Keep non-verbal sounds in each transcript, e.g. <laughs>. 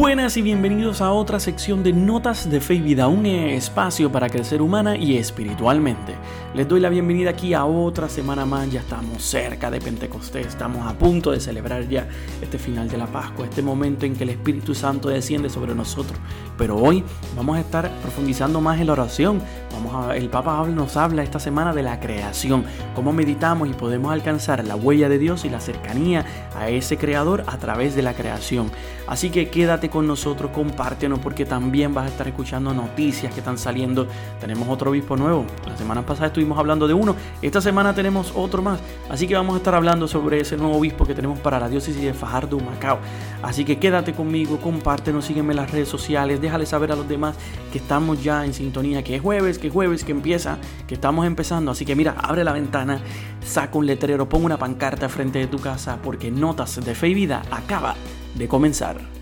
Buenas y bienvenidos a otra sección de Notas de Fe y Vida, un espacio para crecer humana y espiritualmente. Les doy la bienvenida aquí a otra semana más, ya estamos cerca de Pentecostés, estamos a punto de celebrar ya este final de la Pascua, este momento en que el Espíritu Santo desciende sobre nosotros. Pero hoy vamos a estar profundizando más en la oración. Vamos a, el Papa nos habla esta semana de la creación, cómo meditamos y podemos alcanzar la huella de Dios y la cercanía a ese creador a través de la creación. Así que quédate con nosotros, compártenos porque también vas a estar escuchando noticias que están saliendo. Tenemos otro obispo nuevo. La semana pasada estuvimos hablando de uno. Esta semana tenemos otro más. Así que vamos a estar hablando sobre ese nuevo obispo que tenemos para la diócesis de Fajardo, Macao. Así que quédate conmigo, compártenos, sígueme en las redes sociales, déjale saber a los demás que estamos ya en sintonía, que es jueves, que es jueves, que empieza, que estamos empezando. Así que mira, abre la ventana, saca un letrero, pon una pancarta frente de tu casa porque Notas de Fe y Vida acaba de comenzar.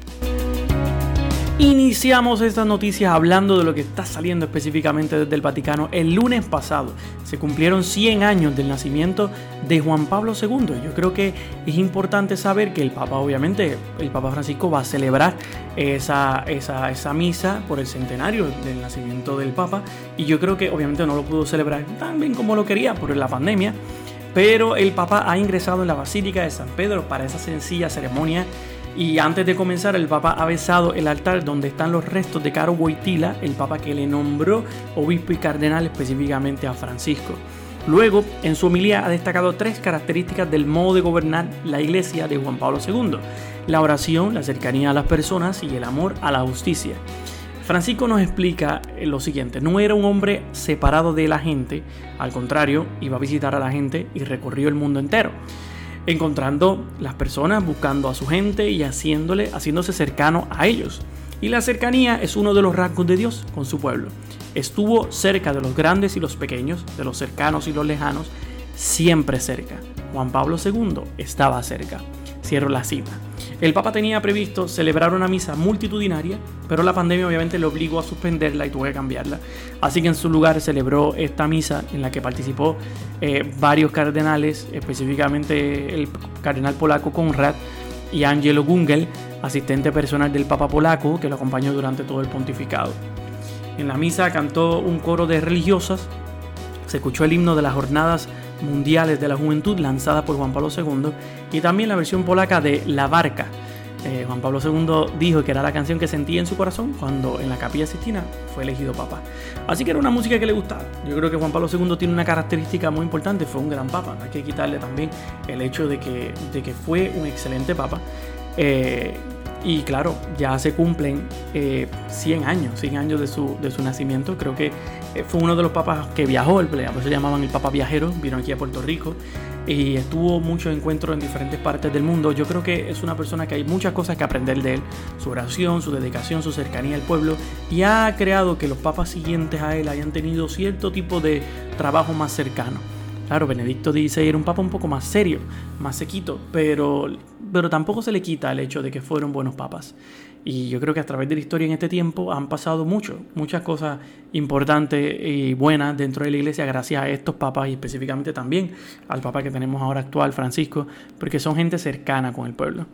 Iniciamos estas noticias hablando de lo que está saliendo específicamente desde el Vaticano. El lunes pasado se cumplieron 100 años del nacimiento de Juan Pablo II. Yo creo que es importante saber que el Papa, obviamente, el Papa Francisco va a celebrar esa, esa, esa misa por el centenario del nacimiento del Papa. Y yo creo que obviamente no lo pudo celebrar tan bien como lo quería por la pandemia. Pero el Papa ha ingresado en la Basílica de San Pedro para esa sencilla ceremonia y antes de comenzar, el Papa ha besado el altar donde están los restos de Caro Boitila, el Papa que le nombró obispo y cardenal específicamente a Francisco. Luego, en su homilía ha destacado tres características del modo de gobernar la iglesia de Juan Pablo II. La oración, la cercanía a las personas y el amor a la justicia. Francisco nos explica lo siguiente, no era un hombre separado de la gente, al contrario, iba a visitar a la gente y recorrió el mundo entero encontrando las personas, buscando a su gente y haciéndole, haciéndose cercano a ellos. Y la cercanía es uno de los rasgos de Dios con su pueblo. Estuvo cerca de los grandes y los pequeños, de los cercanos y los lejanos, siempre cerca. Juan Pablo II estaba cerca. Cierro la cita. El Papa tenía previsto celebrar una misa multitudinaria, pero la pandemia obviamente le obligó a suspenderla y tuvo que cambiarla. Así que en su lugar celebró esta misa en la que participó eh, varios cardenales, específicamente el cardenal polaco Konrad y Angelo Gungel, asistente personal del Papa polaco que lo acompañó durante todo el pontificado. En la misa cantó un coro de religiosas, se escuchó el himno de las jornadas mundiales de la juventud lanzada por Juan Pablo II y también la versión polaca de La Barca. Eh, Juan Pablo II dijo que era la canción que sentía en su corazón cuando en la capilla Sistina fue elegido papa. Así que era una música que le gustaba. Yo creo que Juan Pablo II tiene una característica muy importante, fue un gran papa. Hay que quitarle también el hecho de que, de que fue un excelente papa. Eh, y claro, ya se cumplen 100 eh, años, 100 años de su, de su nacimiento. Creo que eh, fue uno de los papas que viajó, el, por eso llamaban el papa viajero, vino aquí a Puerto Rico y estuvo muchos encuentros en diferentes partes del mundo. Yo creo que es una persona que hay muchas cosas que aprender de él, su oración, su dedicación, su cercanía al pueblo y ha creado que los papas siguientes a él hayan tenido cierto tipo de trabajo más cercano. Claro, Benedicto XVI era un papa un poco más serio, más sequito, pero, pero tampoco se le quita el hecho de que fueron buenos papas. Y yo creo que a través de la historia en este tiempo han pasado mucho, muchas cosas importantes y buenas dentro de la iglesia gracias a estos papas y específicamente también al papa que tenemos ahora actual, Francisco, porque son gente cercana con el pueblo.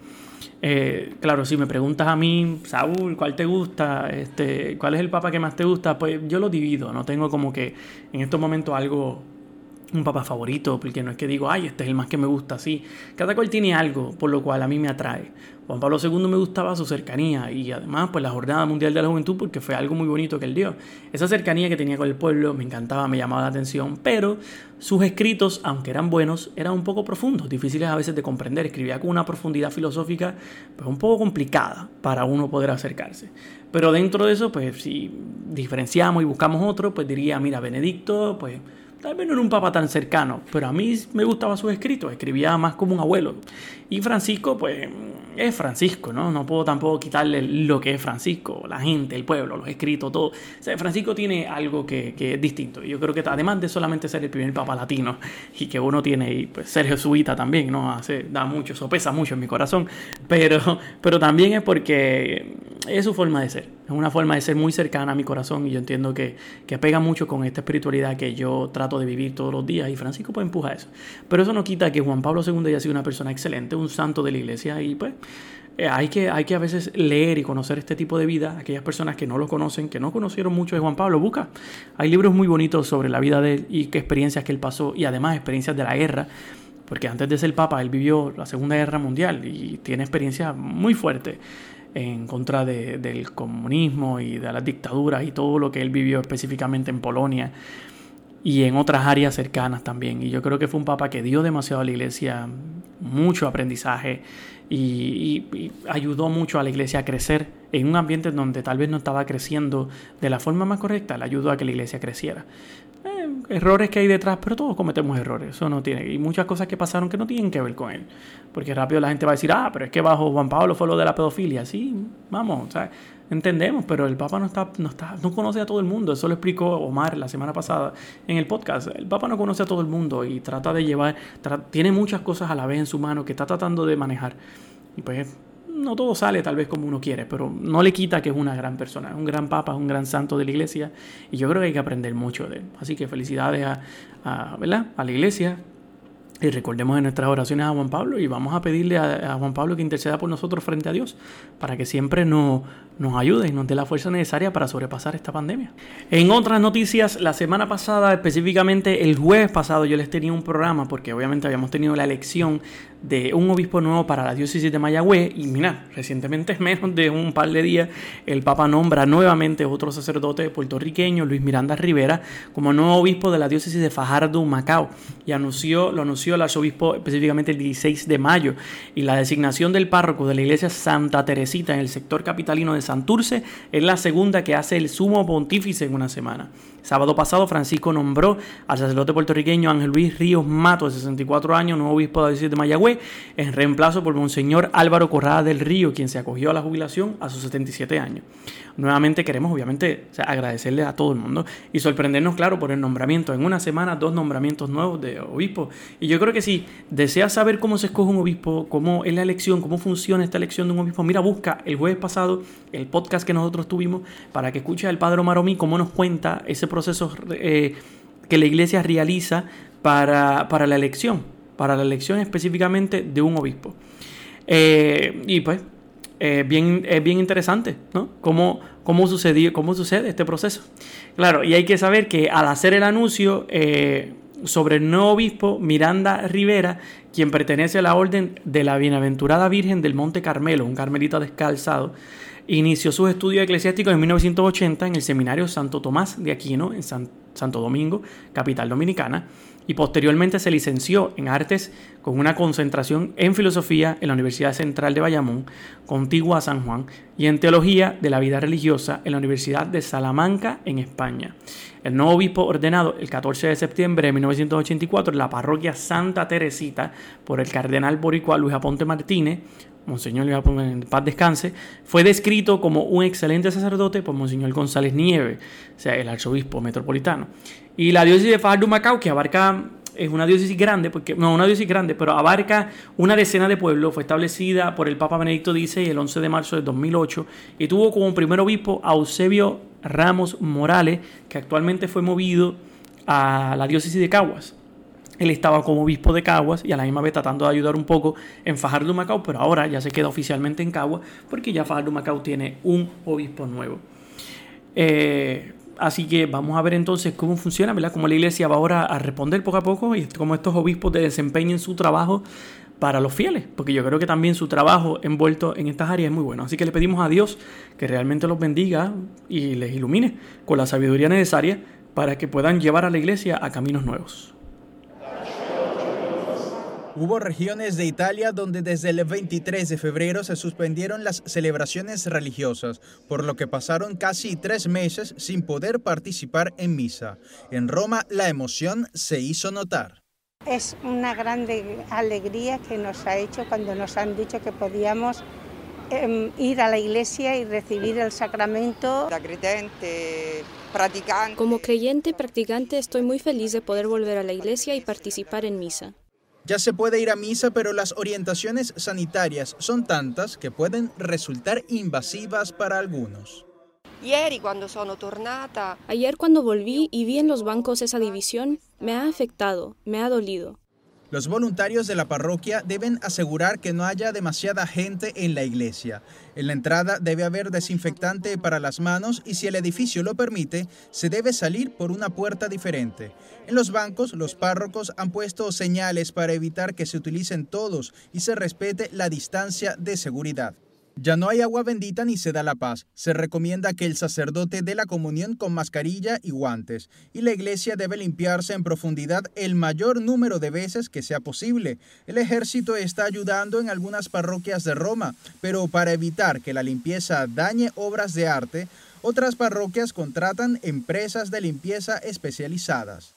Eh, claro, si me preguntas a mí, Saúl, ¿cuál te gusta? Este, ¿Cuál es el papa que más te gusta? Pues yo lo divido, no tengo como que en estos momentos algo un papa favorito, porque no es que digo, ay, este es el más que me gusta, sí. Cada cual tiene algo por lo cual a mí me atrae. Juan Pablo II me gustaba su cercanía y además pues la Jornada Mundial de la Juventud porque fue algo muy bonito que él dio. Esa cercanía que tenía con el pueblo me encantaba, me llamaba la atención, pero sus escritos, aunque eran buenos, eran un poco profundos, difíciles a veces de comprender. Escribía con una profundidad filosófica pues un poco complicada para uno poder acercarse. Pero dentro de eso, pues si diferenciamos y buscamos otro, pues diría, mira, Benedicto, pues Tal vez no era un papa tan cercano, pero a mí me gustaba sus escritos, escribía más como un abuelo. Y Francisco, pues, es Francisco, ¿no? No puedo tampoco quitarle lo que es Francisco, la gente, el pueblo, los escritos, todo. O Francisco tiene algo que, es distinto. Yo creo que además de solamente ser el primer papa latino, <laughs> y que uno tiene, y pues Sergio Suita también, ¿no? Hace, da mucho, eso pesa mucho en mi corazón, pero, pero también es porque es su forma de ser. Es una forma de ser muy cercana a mi corazón y yo entiendo que, que pega mucho con esta espiritualidad que yo trato de vivir todos los días y Francisco pues empuja eso. Pero eso no quita que Juan Pablo II haya sido una persona excelente, un santo de la iglesia y pues eh, hay, que, hay que a veces leer y conocer este tipo de vida. Aquellas personas que no lo conocen, que no conocieron mucho de Juan Pablo, busca. Hay libros muy bonitos sobre la vida de él y qué experiencias que él pasó y además experiencias de la guerra. Porque antes de ser papa, él vivió la Segunda Guerra Mundial y tiene experiencias muy fuertes en contra del comunismo y de las dictaduras y todo lo que él vivió específicamente en Polonia y en otras áreas cercanas también. Y yo creo que fue un papa que dio demasiado a la iglesia, mucho aprendizaje y, ayudó mucho a la iglesia a crecer en un ambiente donde tal vez no estaba creciendo de la forma más correcta, le ayudó a que la iglesia creciera. Errores que hay detrás, pero todos cometemos errores, eso no tiene, y muchas cosas que pasaron que no tienen que ver con él, porque rápido la gente va a decir, ah, pero es que bajo Juan Pablo fue lo de la pedofilia, sí, vamos, entendemos, pero el Papa no está, no está, no conoce a todo el mundo, eso lo explicó Omar la semana pasada en el podcast, el Papa no conoce a todo el mundo y trata de llevar, tiene muchas cosas a la vez en su mano que está tratando de manejar, y pues no todo sale tal vez como uno quiere, pero no le quita que es una gran persona, un gran papa, un gran santo de la iglesia y yo creo que hay que aprender mucho de él. Así que felicidades a, a, ¿verdad? a la iglesia, y recordemos en nuestras oraciones a Juan Pablo y vamos a pedirle a, Juan Pablo que interceda por nosotros frente a Dios para que siempre nos, nos ayude y nos dé la fuerza necesaria para sobrepasar esta pandemia. En otras noticias, la semana pasada, específicamente el jueves pasado, yo les tenía un programa porque obviamente habíamos tenido la elección de un obispo nuevo para la diócesis de Mayagüez y mira, recientemente, menos de un par de días, el Papa nombra nuevamente otro sacerdote puertorriqueño, Luis Miranda Rivera, como nuevo obispo de la diócesis de Fajardo, Macao y anunció, lo anunció el arzobispo específicamente el 16 de mayo y la designación del párroco de la iglesia Santa Teresita en el sector capitalino de Santurce es la segunda que hace el sumo pontífice en una semana. Sábado pasado, Francisco nombró al sacerdote puertorriqueño Ángel Luis Ríos Mato, de 64 años, nuevo obispo de la diócesis de Mayagüez, en reemplazo por Monseñor Álvaro Corrada del Río, quien se acogió a la jubilación a sus 77 años. Nuevamente queremos, obviamente, agradecerle a todo el mundo y sorprendernos, claro, por el nombramiento. En una semana, dos nombramientos nuevos de obispo. Y yo creo que si deseas saber cómo se escoge un obispo, cómo es la elección, cómo funciona esta elección de un obispo, mira, busca el jueves pasado el podcast que nosotros tuvimos para que escuches al Padre Maromí cómo nos cuenta ese proceso eh, que la iglesia realiza para, para la elección, para la elección específicamente de un obispo. Eh, y pues eh, bien, es bien interesante, ¿no? Cómo, cómo, sucedió, cómo sucede este proceso. Claro, y hay que saber que al hacer el anuncio eh, sobre el nuevo obispo, Miranda Rivera, quien pertenece a la orden de la Bienaventurada Virgen del Monte Carmelo, un carmelita descalzado, inició sus estudios eclesiásticos en 1980 en el Seminario Santo Tomás de Aquino, en Santo Domingo, capital dominicana y posteriormente se licenció en artes con una concentración en filosofía en la Universidad Central de Bayamón, contigua a San Juan, y en teología de la vida religiosa en la Universidad de Salamanca, en España. El nuevo obispo ordenado el 14 de septiembre de 1984 en la parroquia Santa Teresita por el cardenal boricua Luis Aponte Martínez, Monseñor Aponte en paz descanse, fue descrito como un excelente sacerdote por Monseñor González Nieve, o sea, el arzobispo metropolitano. Y la diócesis de Fajardo Macao, que abarca, es una diócesis grande, porque no una diócesis grande, pero abarca una decena de pueblos, fue establecida por el Papa Benedicto XVI el 11 de marzo de 2008 y tuvo como primer obispo a Eusebio Ramos Morales, que actualmente fue movido a la diócesis de Caguas. Él estaba como obispo de Caguas y a la misma vez tratando de ayudar un poco en Fajardo Macao, pero ahora ya se queda oficialmente en Caguas porque ya Fajardo Macao tiene un obispo nuevo. Eh, Así que vamos a ver entonces cómo funciona, ¿verdad? Cómo la iglesia va ahora a responder poco a poco y cómo estos obispos desempeñen su trabajo para los fieles, porque yo creo que también su trabajo envuelto en estas áreas es muy bueno. Así que le pedimos a Dios que realmente los bendiga y les ilumine con la sabiduría necesaria para que puedan llevar a la iglesia a caminos nuevos. Hubo regiones de Italia donde desde el 23 de febrero se suspendieron las celebraciones religiosas, por lo que pasaron casi tres meses sin poder participar en misa. En Roma la emoción se hizo notar. Es una grande alegría que nos ha hecho cuando nos han dicho que podíamos em, ir a la iglesia y recibir el sacramento. Como creyente practicante estoy muy feliz de poder volver a la iglesia y participar en misa. Ya se puede ir a misa, pero las orientaciones sanitarias son tantas que pueden resultar invasivas para algunos. Ayer cuando volví y vi en los bancos esa división, me ha afectado, me ha dolido. Los voluntarios de la parroquia deben asegurar que no haya demasiada gente en la iglesia. En la entrada debe haber desinfectante para las manos y si el edificio lo permite, se debe salir por una puerta diferente. En los bancos, los párrocos han puesto señales para evitar que se utilicen todos y se respete la distancia de seguridad. Ya no hay agua bendita ni se da la paz. Se recomienda que el sacerdote dé la comunión con mascarilla y guantes, y la iglesia debe limpiarse en profundidad el mayor número de veces que sea posible. El ejército está ayudando en algunas parroquias de Roma, pero para evitar que la limpieza dañe obras de arte, otras parroquias contratan empresas de limpieza especializadas.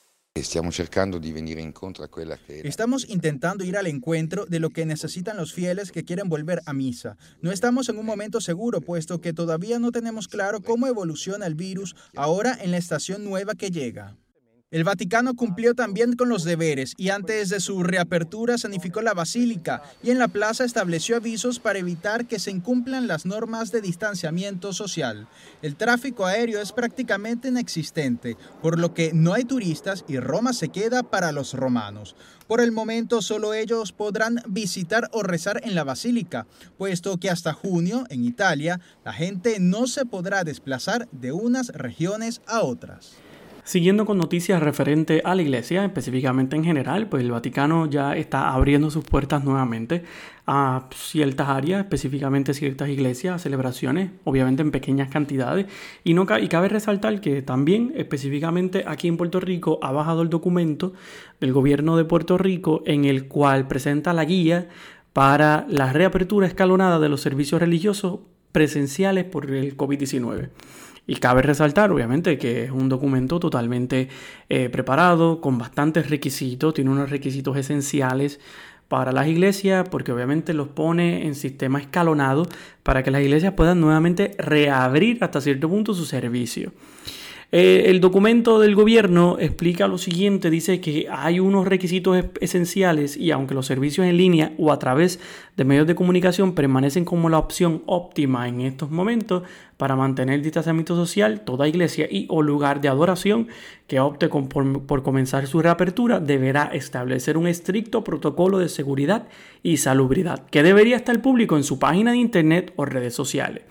Estamos intentando ir al encuentro de lo que necesitan los fieles que quieren volver a misa. No estamos en un momento seguro, puesto que todavía no tenemos claro cómo evoluciona el virus ahora en la estación nueva que llega. El Vaticano cumplió también con los deberes y antes de su reapertura sanificó la basílica y en la plaza estableció avisos para evitar que se incumplan las normas de distanciamiento social. El tráfico aéreo es prácticamente inexistente, por lo que no hay turistas y Roma se queda para los romanos. Por el momento solo ellos podrán visitar o rezar en la basílica, puesto que hasta junio en Italia la gente no se podrá desplazar de unas regiones a otras. Siguiendo con noticias referentes a la iglesia, específicamente en general, pues el Vaticano ya está abriendo sus puertas nuevamente a ciertas áreas, específicamente ciertas iglesias, celebraciones, obviamente en pequeñas cantidades. Y, no, y cabe resaltar que también, específicamente aquí en Puerto Rico, ha bajado el documento del gobierno de Puerto Rico en el cual presenta la guía para la reapertura escalonada de los servicios religiosos presenciales por el COVID-19. Y cabe resaltar, obviamente, que es un documento totalmente eh, preparado, con bastantes requisitos, tiene unos requisitos esenciales para las iglesias, porque obviamente los pone en sistema escalonado para que las iglesias puedan nuevamente reabrir hasta cierto punto su servicio. Eh, el documento del gobierno explica lo siguiente, dice que hay unos requisitos esenciales y aunque los servicios en línea o a través de medios de comunicación permanecen como la opción óptima en estos momentos para mantener el distanciamiento social, toda iglesia y o lugar de adoración que opte por, por comenzar su reapertura deberá establecer un estricto protocolo de seguridad y salubridad que debería estar público en su página de internet o redes sociales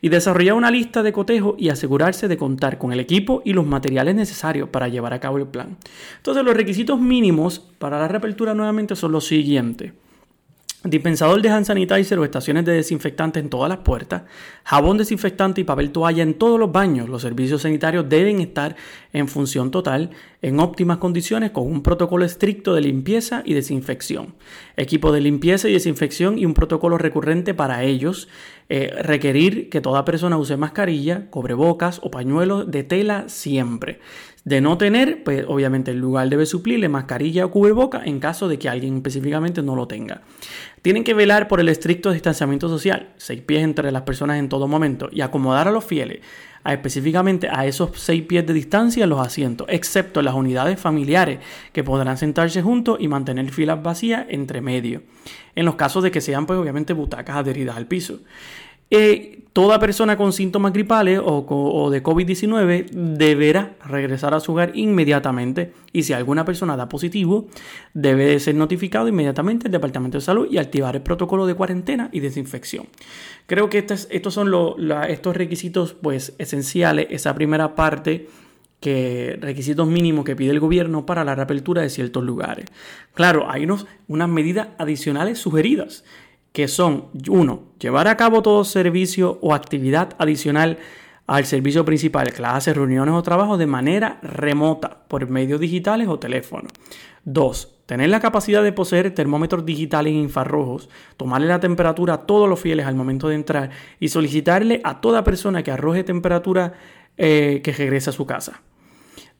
y desarrollar una lista de cotejo y asegurarse de contar con el equipo y los materiales necesarios para llevar a cabo el plan. Entonces los requisitos mínimos para la reapertura nuevamente son los siguientes. Dispensador de hand sanitizer o estaciones de desinfectante en todas las puertas, jabón desinfectante y papel toalla en todos los baños. Los servicios sanitarios deben estar en función total, en óptimas condiciones, con un protocolo estricto de limpieza y desinfección. Equipo de limpieza y desinfección y un protocolo recurrente para ellos. Eh, requerir que toda persona use mascarilla, cobrebocas o pañuelos de tela siempre. De no tener, pues obviamente el lugar debe suplirle mascarilla o cubreboca en caso de que alguien específicamente no lo tenga. Tienen que velar por el estricto distanciamiento social, seis pies entre las personas en todo momento, y acomodar a los fieles a específicamente a esos seis pies de distancia en los asientos, excepto las unidades familiares, que podrán sentarse juntos y mantener filas vacías entre medio, en los casos de que sean pues obviamente butacas adheridas al piso. Eh, toda persona con síntomas gripales o, de COVID-19 deberá regresar a su hogar inmediatamente y si alguna persona da positivo, debe ser notificado inmediatamente al Departamento de Salud y activar el protocolo de cuarentena y desinfección. Creo que estos son estos requisitos pues, esenciales, esa primera parte que requisitos mínimos que pide el gobierno para la reapertura de ciertos lugares. Claro, hay unos, unas medidas adicionales sugeridas que son, uno, llevar a cabo todo servicio o actividad adicional al servicio principal, clases, reuniones o trabajos de manera remota por medios digitales o teléfono. Dos, tener la capacidad de poseer termómetros digitales infrarrojos, tomarle la temperatura a todos los fieles al momento de entrar y solicitarle a toda persona que arroje temperatura eh, que regrese a su casa.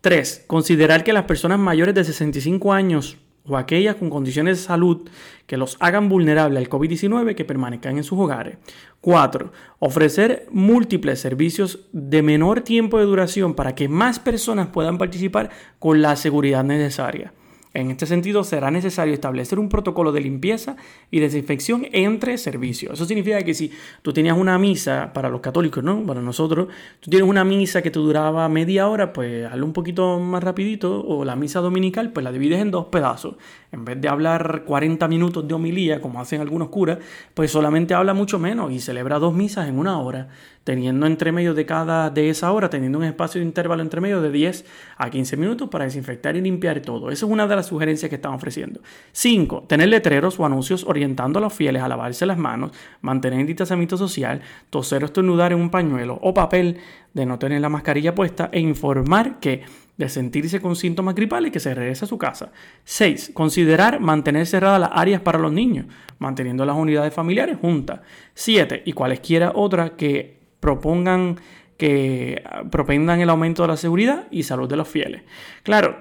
3. Considerar que las personas mayores de 65 años o aquellas con condiciones de salud que los hagan vulnerables al COVID-19 que permanezcan en sus hogares. 4. Ofrecer múltiples servicios de menor tiempo de duración para que más personas puedan participar con la seguridad necesaria. En este sentido, será necesario establecer un protocolo de limpieza y desinfección entre servicios. Eso significa que si tú tenías una misa, para los católicos, ¿no? Para nosotros, tú tienes una misa que te duraba media hora, pues hazlo un poquito más rapidito, o la misa dominical, pues la divides en dos pedazos. En vez de hablar 40 minutos de homilía, como hacen algunos curas, pues solamente habla mucho menos y celebra dos misas en una hora teniendo entre medio de cada de esa hora, teniendo un espacio de intervalo entre medio de 10 a 15 minutos para desinfectar y limpiar todo. Esa es una de las sugerencias que están ofreciendo. 5. Tener letreros o anuncios orientando a los fieles a lavarse las manos, mantener el distanciamiento social, toser o estornudar en un pañuelo o papel de no tener la mascarilla puesta e informar que de sentirse con síntomas gripales que se regresa a su casa. 6. Considerar mantener cerradas las áreas para los niños, manteniendo las unidades familiares juntas. 7. Y cualesquiera otra que propongan que propendan el aumento de la seguridad y salud de los fieles. Claro,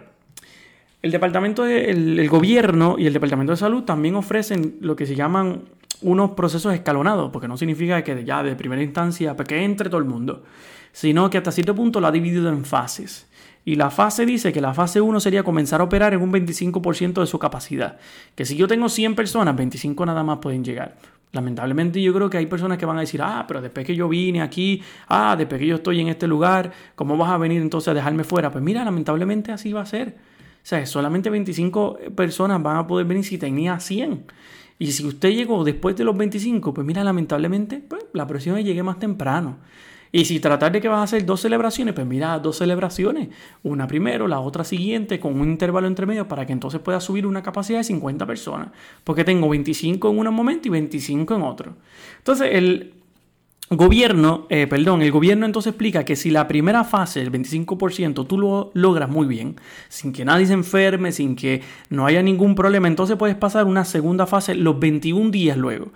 el departamento el, gobierno y el departamento de salud también ofrecen lo que se llaman unos procesos escalonados, porque no significa que ya de primera instancia que entre todo el mundo, sino que hasta cierto punto lo ha dividido en fases. Y la fase dice que la fase 1 sería comenzar a operar en un 25% de su capacidad. Que si yo tengo 100 personas, 25 nada más pueden llegar. Lamentablemente yo creo que hay personas que van a decir, ah, pero después que yo vine aquí, ah, después que yo estoy en este lugar, ¿cómo vas a venir entonces a dejarme fuera? Pues mira, lamentablemente así va a ser. Sea, solamente 25 personas van a poder venir si tenía 100. Y si usted llegó después de los 25, pues mira, lamentablemente, pues la próxima llegue más temprano. Y si tratar de que vas a hacer dos celebraciones, pues mira, dos celebraciones. Una primero, la otra siguiente, con un intervalo entre medio para que entonces pueda subir una capacidad de 50 personas. Porque tengo 25 en un momento y 25 en otro. Entonces, el gobierno, eh, perdón, el gobierno entonces explica que si la primera fase, el 25%, tú lo logras muy bien, sin que nadie se enferme, sin que no haya ningún problema, entonces puedes pasar una segunda fase los 21 días luego.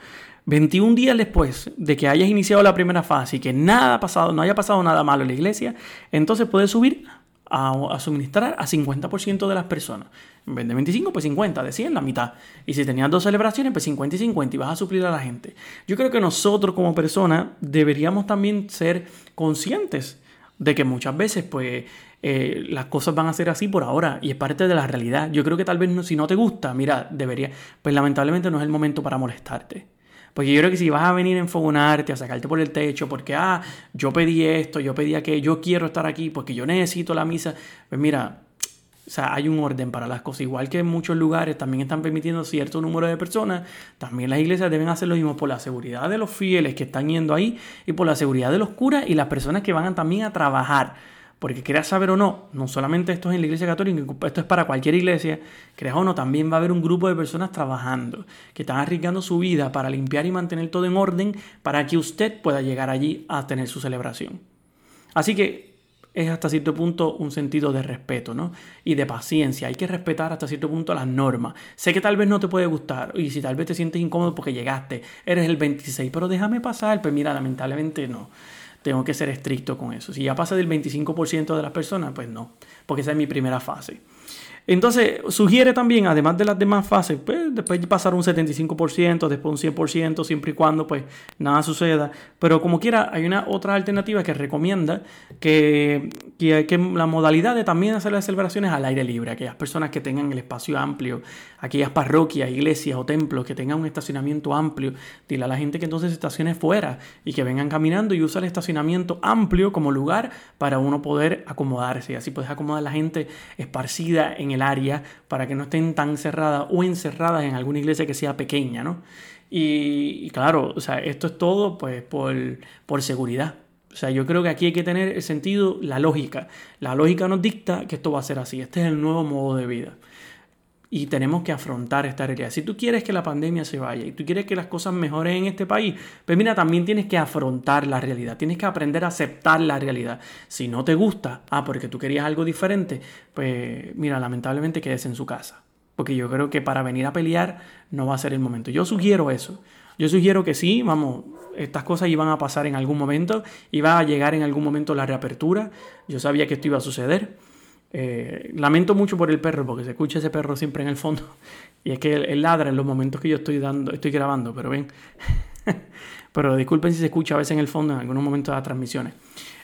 21 días después de que hayas iniciado la primera fase y que nada ha pasado, no haya pasado nada malo en la iglesia, entonces puedes subir a, suministrar a 50% de las personas. En vez de 25, pues 50, de 100, la mitad. Y si tenías dos celebraciones, pues 50 y 50 y vas a suplir a la gente. Yo creo que nosotros como personas deberíamos también ser conscientes de que muchas veces, pues, eh, las cosas van a ser así por ahora y es parte de la realidad. Yo creo que tal vez si no te gusta, mira, debería, pues lamentablemente no es el momento para molestarte. Porque yo creo que si vas a venir a enfogonarte, a sacarte por el techo, porque, ah, yo pedí esto, yo pedí aquello, yo quiero estar aquí, porque yo necesito la misa, pues mira, o sea, hay un orden para las cosas. Igual que en muchos lugares también están permitiendo cierto número de personas, también las iglesias deben hacer lo mismo por la seguridad de los fieles que están yendo ahí y por la seguridad de los curas y las personas que van también a trabajar. Porque creas saber o no, no solamente esto es en la iglesia católica, esto es para cualquier iglesia, creas o no, también va a haber un grupo de personas trabajando, que están arriesgando su vida para limpiar y mantener todo en orden para que usted pueda llegar allí a tener su celebración. Así que es hasta cierto punto un sentido de respeto, ¿no? Y de paciencia. Hay que respetar hasta cierto punto las normas. Sé que tal vez no te puede gustar y si tal vez te sientes incómodo porque llegaste, eres el 26, pero déjame pasar. Pues mira, lamentablemente no tengo que ser estricto con eso. Si ya pasa del 25% de las personas, pues no, porque esa es mi primera fase. Entonces, sugiere también, además de las demás fases, pues, después pasar un 75%, después un 100%, siempre y cuando pues nada suceda. Pero como quiera, hay una otra alternativa que recomienda que, que, que la modalidad de también hacer las celebraciones al aire libre, aquellas personas que tengan el espacio amplio, aquellas parroquias, iglesias o templos que tengan un estacionamiento amplio, dile a la gente que entonces estacione fuera y que vengan caminando y usa el estacionamiento amplio como lugar para uno poder acomodarse. Así puedes acomodar a la gente esparcida en el área para que no estén tan cerradas o encerradas en alguna iglesia que sea pequeña, ¿no? Y, claro, o sea, esto es todo pues por, por seguridad. O sea, yo creo que aquí hay que tener el sentido, la lógica. La lógica nos dicta que esto va a ser así. Este es el nuevo modo de vida y tenemos que afrontar esta realidad. Si tú quieres que la pandemia se vaya y tú quieres que las cosas mejoren en este país, pues mira, también tienes que afrontar la realidad, tienes que aprender a aceptar la realidad. Si no te gusta, ah, porque tú querías algo diferente, pues mira, lamentablemente quedes en su casa. Porque yo creo que para venir a pelear no va a ser el momento. Yo sugiero eso. Yo sugiero que sí, vamos, estas cosas iban a pasar en algún momento, iba a llegar en algún momento la reapertura. Yo sabía que esto iba a suceder. Eh, lamento mucho por el perro, porque se escucha ese perro siempre en el fondo. <laughs> Y es que él, ladra en los momentos que yo estoy dando, estoy grabando, pero ven. <laughs> pero disculpen si se escucha a veces en el fondo en algunos momentos de las transmisiones.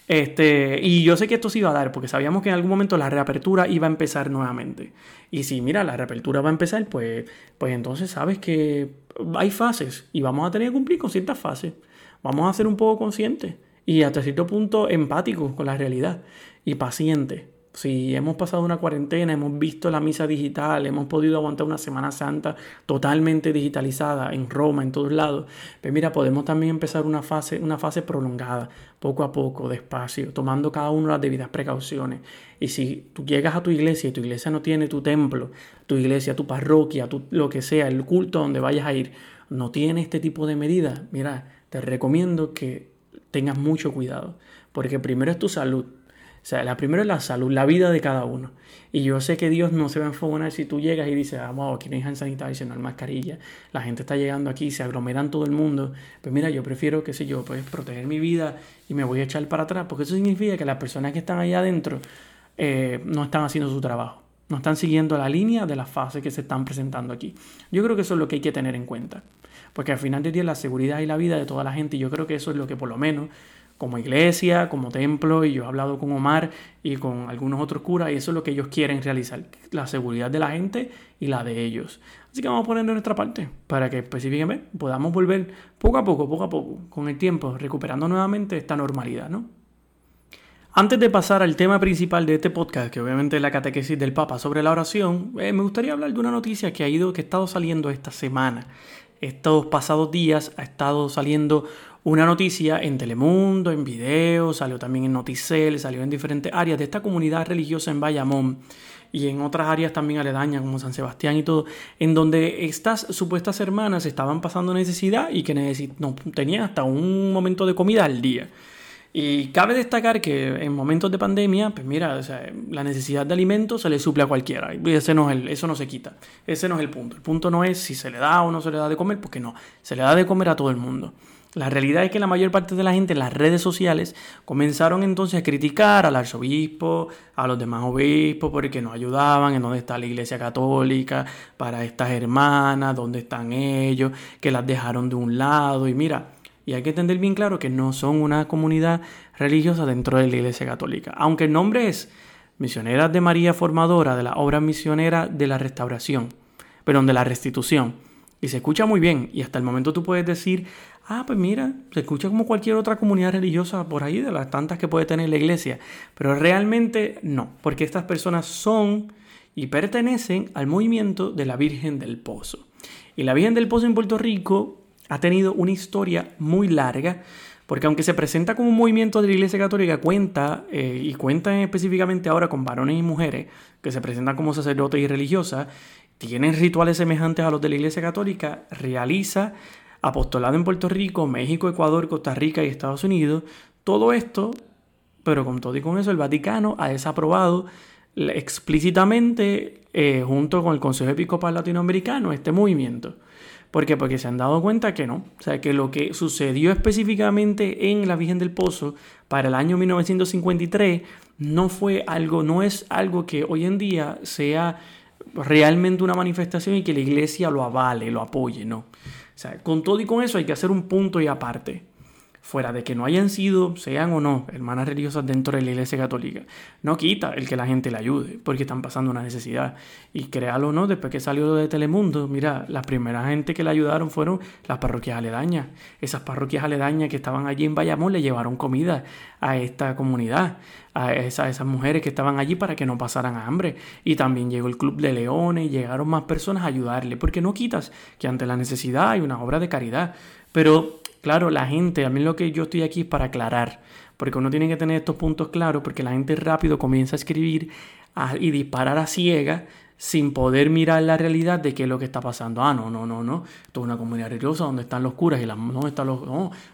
Este, y yo sé que esto se iba a dar, porque sabíamos que en algún momento la reapertura iba a empezar nuevamente. Y si, mira, la reapertura va a empezar, pues, pues entonces sabes que hay fases y vamos a tener que cumplir con ciertas fases. Vamos a ser un poco conscientes y hasta cierto punto empáticos con la realidad y pacientes. Si hemos pasado una cuarentena, hemos visto la misa digital, hemos podido aguantar una Semana Santa totalmente digitalizada en Roma, en todos lados, pues mira, podemos también empezar una fase, una fase prolongada, poco a poco, despacio, tomando cada uno las debidas precauciones. Y si tú llegas a tu iglesia y tu iglesia no tiene tu templo, tu iglesia, tu parroquia, tu, lo que sea, el culto donde vayas a ir, no tiene este tipo de medidas, mira, te recomiendo que tengas mucho cuidado, porque primero es tu salud sea, la primera es la salud, la vida de cada uno. Y yo sé que Dios no se va a enfocar si tú llegas y dices, ah, wow, aquí no hay hand sanitizer, no hay mascarilla, la gente está llegando aquí, se aglomeran todo el mundo. Pues mira, yo prefiero, qué sé yo, pues proteger mi vida y me voy a echar para atrás, porque eso significa que las personas que están allá adentro eh, no están haciendo su trabajo, no están siguiendo la línea de las fases que se están presentando aquí. Yo creo que eso es lo que hay que tener en cuenta, porque al final del día la seguridad y la vida de toda la gente, yo creo que eso es lo que por lo menos como iglesia, como templo, y yo he hablado con Omar y con algunos otros curas, y eso es lo que ellos quieren realizar, la seguridad de la gente y la de ellos. Así que vamos a poner nuestra parte para que específicamente podamos volver poco a poco, poco a poco, con el tiempo, recuperando nuevamente esta normalidad, ¿no? Antes de pasar al tema principal de este podcast, que obviamente es la catequesis del Papa sobre la oración, eh, me gustaría hablar de una noticia que ha ido, que ha estado saliendo esta semana. Estos pasados días ha estado saliendo una noticia en Telemundo, en video, salió también en Noticel, salió en diferentes áreas de esta comunidad religiosa en Bayamón y en otras áreas también aledañas como San Sebastián y todo, en donde estas supuestas hermanas estaban pasando necesidad y que no, tenían hasta un momento de comida al día. Y cabe destacar que en momentos de pandemia, pues mira, la necesidad de alimentos se le suple a cualquiera. Y ese no es eso no se quita. Ese no es el punto. El punto no es si se le da o no se le da de comer, porque no. Se le da de comer a todo el mundo. La realidad es que la mayor parte de la gente en las redes sociales comenzaron entonces a criticar al arzobispo, a los demás obispos, porque no ayudaban, en dónde está la iglesia católica para estas hermanas, dónde están ellos, que las dejaron de un lado. Y mira, y hay que entender bien claro que no son una comunidad religiosa dentro de la iglesia católica. Aunque el nombre es Misioneras de María Formadora de la obra misionera de la restauración, perdón, de la restitución. Y se escucha muy bien. Y hasta el momento tú puedes decir, ah, pues mira, se escucha como cualquier otra comunidad religiosa por ahí, de las tantas que puede tener la iglesia. Pero realmente no, porque estas personas son y pertenecen al movimiento de la Virgen del Pozo. Y la Virgen del Pozo en Puerto Rico ha tenido una historia muy larga, porque aunque se presenta como un movimiento de la Iglesia Católica, cuenta, eh, y cuenta específicamente ahora con varones y mujeres, que se presentan como sacerdotes y religiosas, tienen rituales semejantes a los de la Iglesia Católica, realiza apostolado en Puerto Rico, México, Ecuador, Costa Rica y Estados Unidos. Todo esto, pero con todo y con eso, el Vaticano ha desaprobado explícitamente, eh, junto con el Consejo Episcopal Latinoamericano, este movimiento. ¿Por qué? Porque se han dado cuenta que no. O sea, que lo que sucedió específicamente en la Virgen del Pozo para el año 1953 no fue algo, no es algo que hoy en día sea realmente una manifestación y que la iglesia lo avale, lo apoye, no. O sea, con todo y con eso hay que hacer un punto y aparte. Fuera de que no hayan sido, sean o no, hermanas religiosas dentro de la iglesia católica, no quita el que la gente le ayude, porque están pasando una necesidad. Y créalo o no, después que salió de Telemundo, mira, las primeras gente que le ayudaron fueron las parroquias aledañas. Esas parroquias aledañas que estaban allí en Bayamón le llevaron comida a esta comunidad, a, esas mujeres que estaban allí para que no pasaran hambre. Y también llegó el Club de Leones llegaron más personas a ayudarle, porque no quitas que ante la necesidad hay una obra de caridad. Pero Claro, la gente, a mí lo que yo estoy aquí es para aclarar, porque uno tiene que tener estos puntos claros, porque la gente rápido comienza a escribir y disparar a ciega sin poder mirar la realidad de qué es lo que está pasando. Ah, no, no, no, no. Esto es una comunidad religiosa donde están los curas y las, ¿dónde, están los,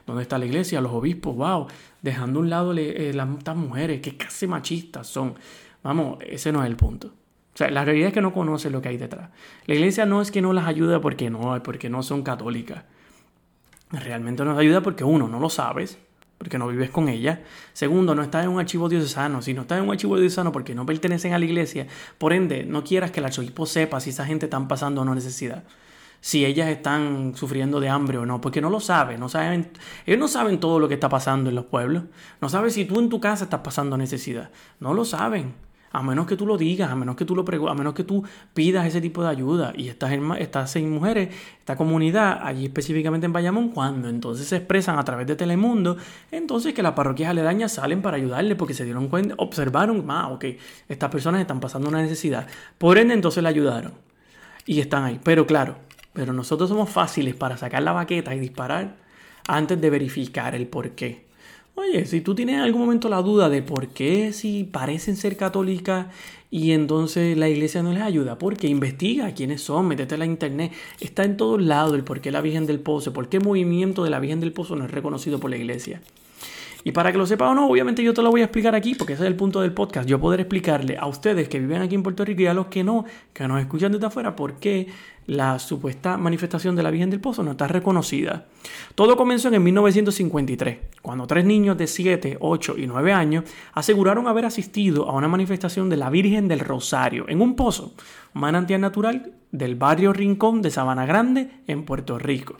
¿dónde está la iglesia, los obispos, wow. Dejando a un lado eh, las, estas mujeres que casi machistas son. Vamos, ese no es el punto. O sea, la realidad es que no conoce lo que hay detrás. La iglesia no es que no las ayuda porque no, porque no son católicas realmente nos ayuda porque uno, no lo sabes, porque no vives con ella. Segundo, no estás en un archivo diocesano. Si no estás en un archivo diocesano porque no pertenecen a la iglesia, por ende, no quieras que el arzobispo sepa si esa gente está pasando o no necesidad. si ellas están sufriendo de hambre o no, porque no lo saben, no saben, ellos no saben todo lo que está pasando en los pueblos, no saben si tú en tu casa estás pasando necesidad, no lo saben, a menos que tú lo digas, a menos que tú lo a menos que tú pidas ese tipo de ayuda. Y estas, estas seis mujeres, esta comunidad, allí específicamente en Bayamón, cuando entonces se expresan a través de Telemundo, entonces que las parroquias aledañas salen para ayudarle porque se dieron cuenta, observaron, ah, ok, estas personas están pasando una necesidad. Por ende, entonces le ayudaron. Y están ahí. Pero claro, pero nosotros somos fáciles para sacar la baqueta y disparar antes de verificar el por qué. Oye, si tú tienes en algún momento la duda de por qué si parecen ser católicas y entonces la iglesia no les ayuda, porque investiga quiénes son, métete en la internet, está en todos lados el por qué la Virgen del Pozo, por qué movimiento de la Virgen del Pozo no es reconocido por la iglesia. Y para que lo sepa o no, obviamente yo te lo voy a explicar aquí, porque ese es el punto del podcast. Yo poder explicarle a ustedes que viven aquí en Puerto Rico y a los que no, que nos escuchan desde afuera, por qué la supuesta manifestación de la Virgen del Pozo no está reconocida. Todo comenzó en 1953, cuando tres niños de 7, 8 y 9 años aseguraron haber asistido a una manifestación de la Virgen del Rosario en un pozo, manantial natural del barrio Rincón de Sabana Grande en Puerto Rico.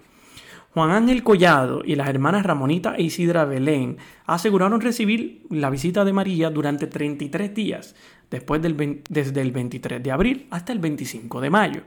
Juan Ángel Collado y las hermanas Ramonita e Isidra Belén aseguraron recibir la visita de María durante 33 días, después del, desde el 23 de abril hasta el 25 de mayo.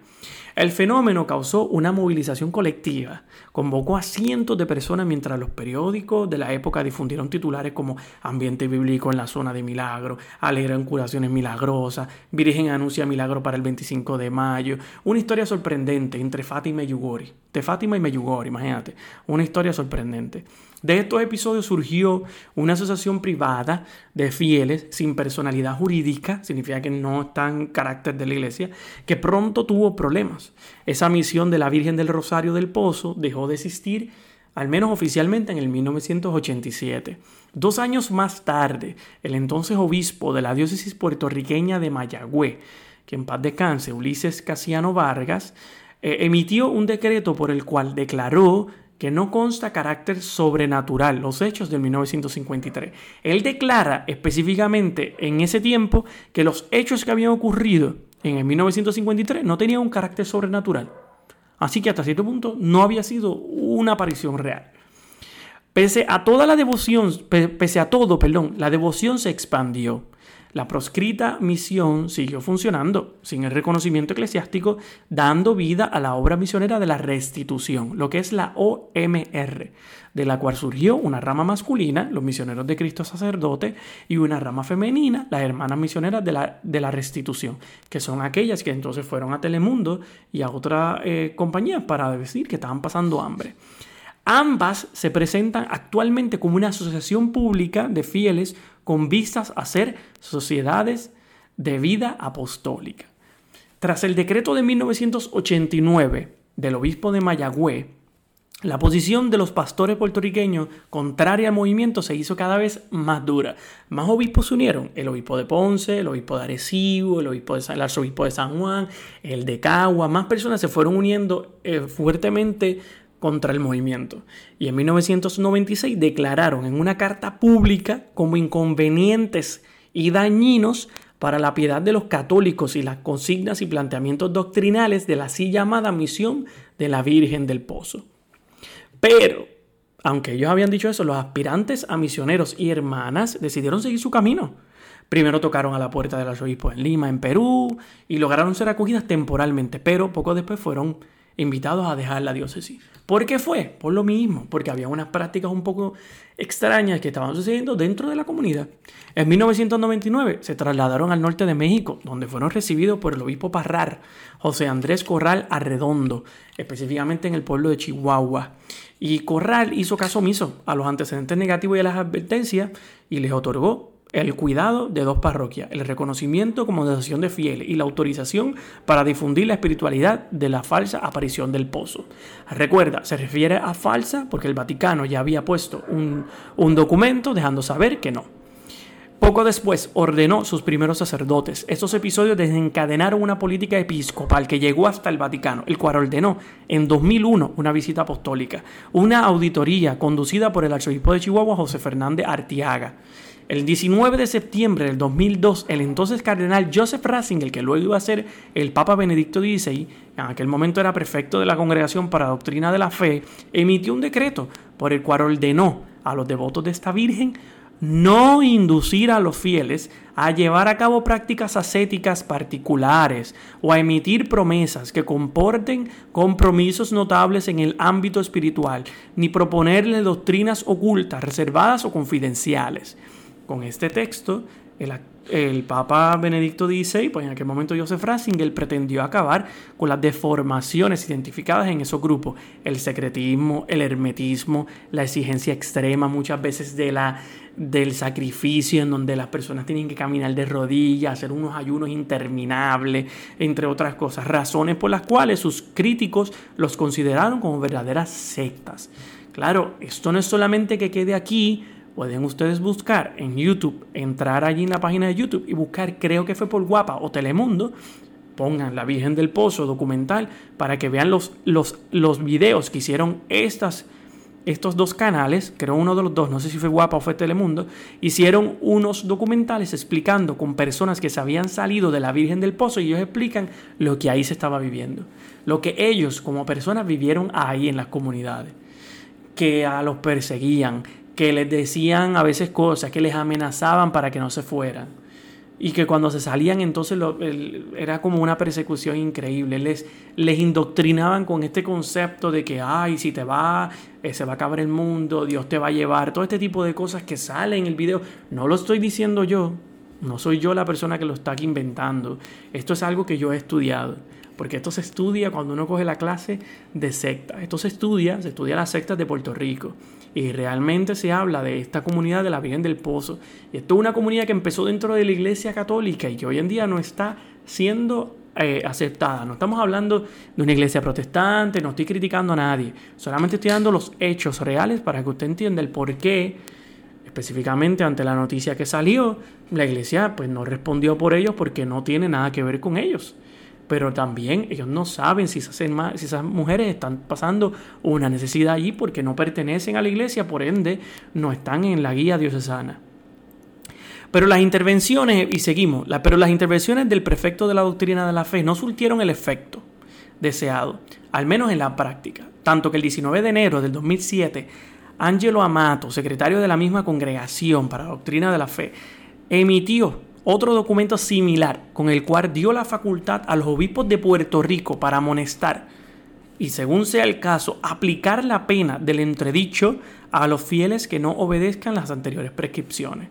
El fenómeno causó una movilización colectiva, convocó a cientos de personas mientras los periódicos de la época difundieron titulares como Ambiente bíblico en la zona de milagro, Alegran curaciones milagrosas, Virgen anuncia milagro para el 25 de mayo, una historia sorprendente entre Fátima y Yugori, de Fátima y Meyugori, imagínate, una historia sorprendente. De estos episodios surgió una asociación privada de fieles sin personalidad jurídica, significa que no están carácter de la iglesia, que pronto tuvo problemas. Esa misión de la Virgen del Rosario del Pozo dejó de existir, al menos oficialmente, en el 1987. Dos años más tarde, el entonces obispo de la diócesis puertorriqueña de Mayagüe, que en paz descanse, Ulises Casiano Vargas, eh, emitió un decreto por el cual declaró que no consta carácter sobrenatural, los hechos del 1953. Él declara específicamente en ese tiempo que los hechos que habían ocurrido en el 1953 no tenían un carácter sobrenatural. Así que hasta cierto punto no había sido una aparición real. Pese a toda la devoción, pese a todo, perdón, la devoción se expandió la proscrita misión siguió funcionando sin el reconocimiento eclesiástico, dando vida a la obra misionera de la restitución, lo que es la OMR, de la cual surgió una rama masculina, los misioneros de Cristo sacerdote, y una rama femenina, las hermanas misioneras de la, de la restitución, que son aquellas que entonces fueron a Telemundo y a otra eh, compañía para decir que estaban pasando hambre. Ambas se presentan actualmente como una asociación pública de fieles con vistas a ser sociedades de vida apostólica. Tras el decreto de 1989 del obispo de Mayagüe, la posición de los pastores puertorriqueños contraria al movimiento se hizo cada vez más dura. Más obispos se unieron, el obispo de Ponce, el obispo de Arecibo, el, obispo de el arzobispo de San Juan, el de Cagua, más personas se fueron uniendo eh, fuertemente contra el movimiento. Y en 1996 declararon en una carta pública como inconvenientes y dañinos para la piedad de los católicos y las consignas y planteamientos doctrinales de la así llamada misión de la Virgen del Pozo. Pero, aunque ellos habían dicho eso, los aspirantes a misioneros y hermanas decidieron seguir su camino. Primero tocaron a la puerta del arzobispo en Lima, en Perú, y lograron ser acogidas temporalmente, pero poco después fueron invitados a dejar la diócesis. ¿Por qué fue? Por lo mismo, porque había unas prácticas un poco extrañas que estaban sucediendo dentro de la comunidad. En 1999 se trasladaron al norte de México, donde fueron recibidos por el obispo Parrar, José Andrés Corral Arredondo, específicamente en el pueblo de Chihuahua. Y Corral hizo caso omiso a los antecedentes negativos y a las advertencias y les otorgó el cuidado de dos parroquias, el reconocimiento como asociación de fieles y la autorización para difundir la espiritualidad de la falsa aparición del pozo. Recuerda, se refiere a falsa porque el Vaticano ya había puesto un, un documento dejando saber que no. Poco después ordenó sus primeros sacerdotes. Estos episodios desencadenaron una política episcopal que llegó hasta el Vaticano, el cual ordenó en 2001 una visita apostólica, una auditoría conducida por el arzobispo de Chihuahua José Fernández Artiaga. El 19 de septiembre del 2002, el entonces cardenal Joseph Ratzinger, que luego iba a ser el Papa Benedicto XVI, en aquel momento era prefecto de la Congregación para Doctrina de la Fe, emitió un decreto por el cual ordenó a los devotos de esta Virgen no inducir a los fieles a llevar a cabo prácticas ascéticas particulares o a emitir promesas que comporten compromisos notables en el ámbito espiritual, ni proponerle doctrinas ocultas, reservadas o confidenciales. Con este texto, el, Papa Benedicto XVI, pues en aquel momento Joseph Ratzinger, pretendió acabar con las deformaciones identificadas en esos grupos. El secretismo, el hermetismo, la exigencia extrema muchas veces de la, del sacrificio en donde las personas tienen que caminar de rodillas, hacer unos ayunos interminables, entre otras cosas. Razones por las cuales sus críticos los consideraron como verdaderas sectas. Claro, esto no es solamente que quede aquí, pueden ustedes buscar en YouTube, entrar allí en la página de YouTube y buscar, creo que fue por Guapa o Telemundo, pongan La Virgen del Pozo documental para que vean los, los, los videos que hicieron estas, estos dos canales, creo uno de los dos, no sé si fue Guapa o fue Telemundo, hicieron unos documentales explicando con personas que se habían salido de la Virgen del Pozo y ellos explican lo que ahí se estaba viviendo, lo que ellos como personas vivieron ahí en las comunidades. Que a los perseguían, que les decían a veces cosas, que les amenazaban para que no se fueran. Y que cuando se salían entonces era como una persecución increíble. Les, les indoctrinaban con este concepto de que, ay, si te va, eh, se va a acabar el mundo, Dios te va a llevar. Todo este tipo de cosas que salen en el video. No lo estoy diciendo yo. No soy yo la persona que lo está aquí inventando. Esto es algo que yo he estudiado. Porque esto se estudia cuando uno coge la clase de secta. Esto se estudia, se estudia las sectas de Puerto Rico. Y realmente se habla de esta comunidad de la Virgen del Pozo. Y esto es una comunidad que empezó dentro de la Iglesia Católica y que hoy en día no está siendo eh, aceptada. No estamos hablando de una iglesia protestante, no estoy criticando a nadie. Solamente estoy dando los hechos reales para que usted entienda el por qué, específicamente ante la noticia que salió, la iglesia pues no respondió por ellos porque no tiene nada que ver con ellos pero también ellos no saben si esas, mujeres están pasando una necesidad allí porque no pertenecen a la iglesia, por ende no están en la guía diocesana. Pero las intervenciones, y seguimos, pero las intervenciones del prefecto de la doctrina de la fe no surtieron el efecto deseado, al menos en la práctica. Tanto que el 19 de enero del 2007, Angelo Amato, secretario de la misma congregación para la doctrina de la fe, emitió otro documento similar con el cual dio la facultad a los obispos de Puerto Rico para amonestar y, según sea el caso, aplicar la pena del entredicho a los fieles que no obedezcan las anteriores prescripciones.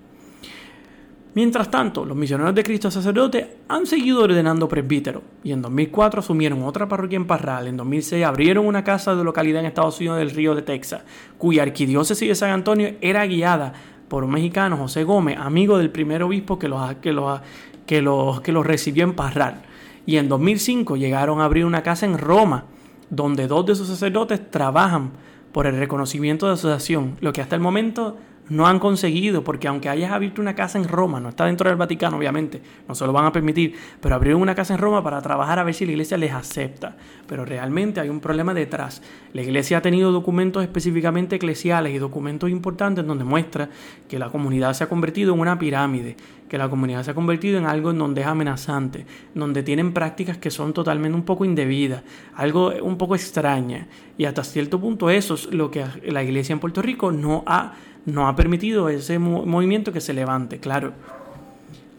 Mientras tanto, los misioneros de Cristo sacerdote han seguido ordenando presbíteros y en 2004 asumieron otra parroquia en Parral, en 2006 abrieron una casa de localidad en Estados Unidos del Río de Texas, cuya arquidiócesis de San Antonio era guiada por un mexicano, José Gómez, amigo del primer obispo que los, que los, que los, que los recibió en Parral. Y en 2005 llegaron a abrir una casa en Roma, donde dos de sus sacerdotes trabajan por el reconocimiento de asociación, lo que hasta el momento no han conseguido, porque aunque hayas abierto una casa en Roma, no está dentro del Vaticano, obviamente, no se lo van a permitir, pero abrieron una casa en Roma para trabajar a ver si la iglesia les acepta. Pero realmente hay un problema detrás. La iglesia ha tenido documentos específicamente eclesiales y documentos importantes donde muestra que la comunidad se ha convertido en una pirámide, que la comunidad se ha convertido en algo en donde es amenazante, donde tienen prácticas que son totalmente un poco indebidas, algo un poco extraña. Y hasta cierto punto eso es lo que la iglesia en Puerto Rico no ha no ha permitido ese movimiento que se levante, claro.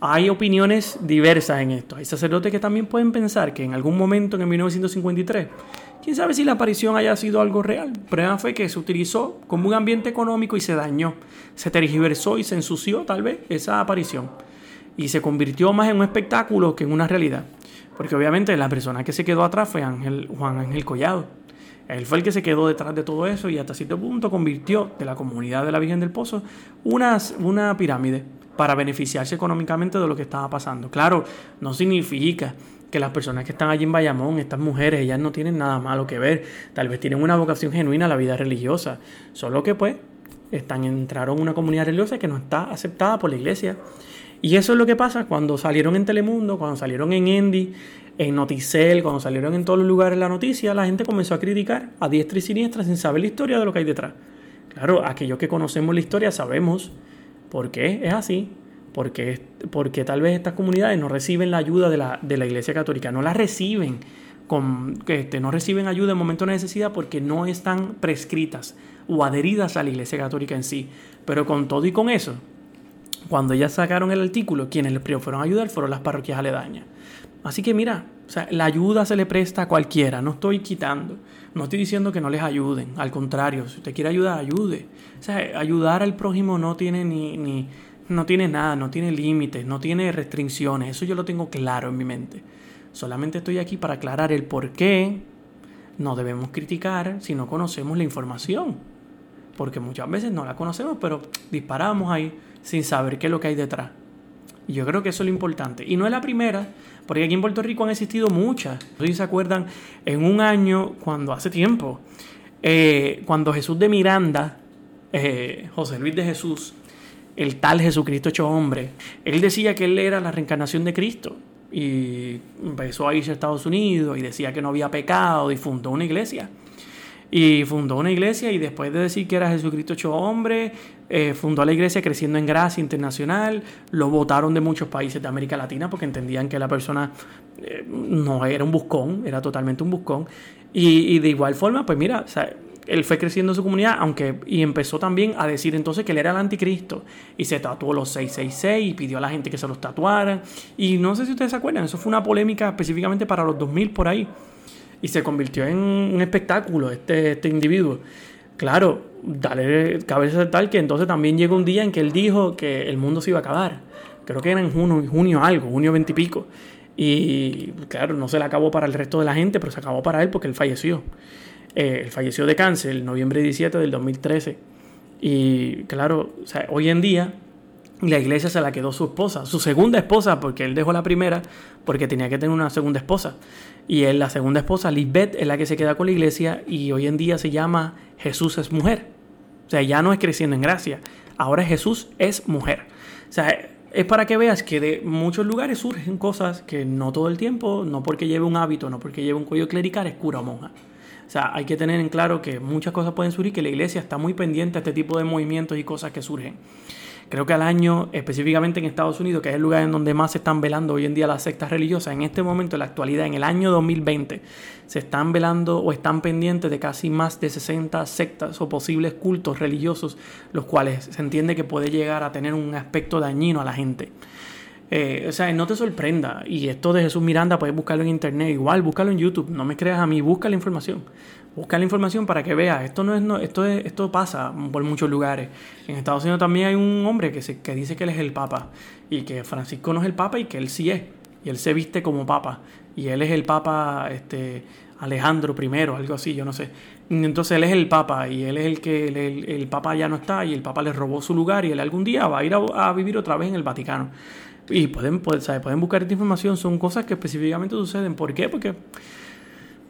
Hay opiniones diversas en esto. Hay sacerdotes que también pueden pensar que en algún momento en el 1953, quién sabe si la aparición haya sido algo real. Prueba fue que se utilizó como un ambiente económico y se dañó. Se tergiversó y se ensució tal vez esa aparición. Y se convirtió más en un espectáculo que en una realidad. Porque obviamente la persona que se quedó atrás fue Ángel, Juan Ángel Collado él fue el que se quedó detrás de todo eso y hasta cierto punto convirtió de la comunidad de la Virgen del Pozo una pirámide para beneficiarse económicamente de lo que estaba pasando. Claro, no significa que las personas que están allí en Bayamón, estas mujeres, ellas no tienen nada malo que ver. Tal vez tienen una vocación genuina a la vida religiosa. Solo que pues entraron en una comunidad religiosa que no está aceptada por la iglesia. Y eso es lo que pasa cuando salieron en Telemundo, cuando salieron en Endy, en Noticel, cuando salieron en todos los lugares la noticia, la gente comenzó a criticar a diestra y siniestra sin saber la historia de lo que hay detrás. Claro, aquellos que conocemos la historia sabemos por qué es así, porque, porque tal vez estas comunidades no reciben la ayuda de la, de la Iglesia Católica, no la reciben, con, este, no reciben ayuda en momento de necesidad porque no están prescritas o adheridas a la Iglesia Católica en sí. Pero con todo y con eso, cuando ya sacaron el artículo, quienes les fueron a ayudar fueron las parroquias aledañas. Así que mira, o sea, la ayuda se le presta a cualquiera, no estoy quitando, no estoy diciendo que no les ayuden, al contrario, si usted quiere ayudar, ayude. O sea, ayudar al prójimo no tiene ni, ni no tiene nada, no tiene límites, no tiene restricciones, eso yo lo tengo claro en mi mente. Solamente estoy aquí para aclarar el por qué no debemos criticar si no conocemos la información. Porque muchas veces no la conocemos, pero disparamos ahí sin saber qué es lo que hay detrás. Y yo creo que eso es lo importante. Y no es la primera, porque aquí en Puerto Rico han existido muchas. No si se acuerdan, en un año, cuando hace tiempo, eh, cuando Jesús de Miranda, eh, José Luis de Jesús, el tal Jesucristo hecho hombre, él decía que él era la reencarnación de Cristo. Y empezó a irse a Estados Unidos y decía que no había pecado y fundó una iglesia. Y fundó una iglesia y después de decir que era Jesucristo hecho hombre, eh, fundó la iglesia creciendo en gracia internacional, lo votaron de muchos países de América Latina porque entendían que la persona eh, no era un buscón, era totalmente un buscón. Y, de igual forma, pues mira, él fue creciendo en su comunidad, aunque y empezó también a decir entonces que él era el anticristo y se tatuó los 666 y pidió a la gente que se los tatuaran. Y no sé si ustedes se acuerdan, eso fue una polémica específicamente para los 2000 por ahí y se convirtió en un espectáculo este, este individuo. Claro, dale cabeza tal que entonces también llegó un día en que él dijo que el mundo se iba a acabar. Creo que era en junio, junio algo, junio veintipico. Y, claro, no se le acabó para el resto de la gente, pero se acabó para él porque él falleció. Eh, falleció de cáncer el noviembre 17 del 2013. Y claro, hoy en día la iglesia se la quedó su esposa, su segunda esposa, porque él dejó la primera porque tenía que tener una segunda esposa. Y él, la segunda esposa, Lisbeth, es la que se queda con la iglesia y hoy en día se llama Jesús es mujer. O sea, ya no es creciendo en gracia, ahora Jesús es mujer. O sea, es para que veas que de muchos lugares surgen cosas que no todo el tiempo, no porque lleve un hábito, no porque lleve un cuello clerical, es cura o monja. O sea, hay que tener en claro que muchas cosas pueden surgir, que la iglesia está muy pendiente a este tipo de movimientos y cosas que surgen. Creo que al año, específicamente en Estados Unidos, que es el lugar en donde más se están velando hoy en día las sectas religiosas, en este momento, en la actualidad, en el año 2020, se están velando o están pendientes de casi más de 60 sectas o posibles cultos religiosos, los cuales se entiende que puede llegar a tener un aspecto dañino a la gente. Eh, o sea, no te sorprenda. Y esto de Jesús Miranda puedes buscarlo en internet, igual, búscalo en YouTube. No me creas a mí, busca la información. Busca la información para que veas. Esto no es, no, esto esto pasa por muchos lugares. En Estados Unidos también hay un hombre que, se, que dice que él es el Papa y que Francisco no es el Papa y que él sí es. Y él se viste como Papa. Y él es el Papa este, Alejandro I, algo así, yo no sé. Entonces él es el Papa y él es el que el, Papa ya no está y el Papa le robó su lugar y él algún día va a ir a vivir otra vez en el Vaticano. Y pueden, pueden buscar esta información, son cosas que específicamente suceden. ¿Por qué? Porque,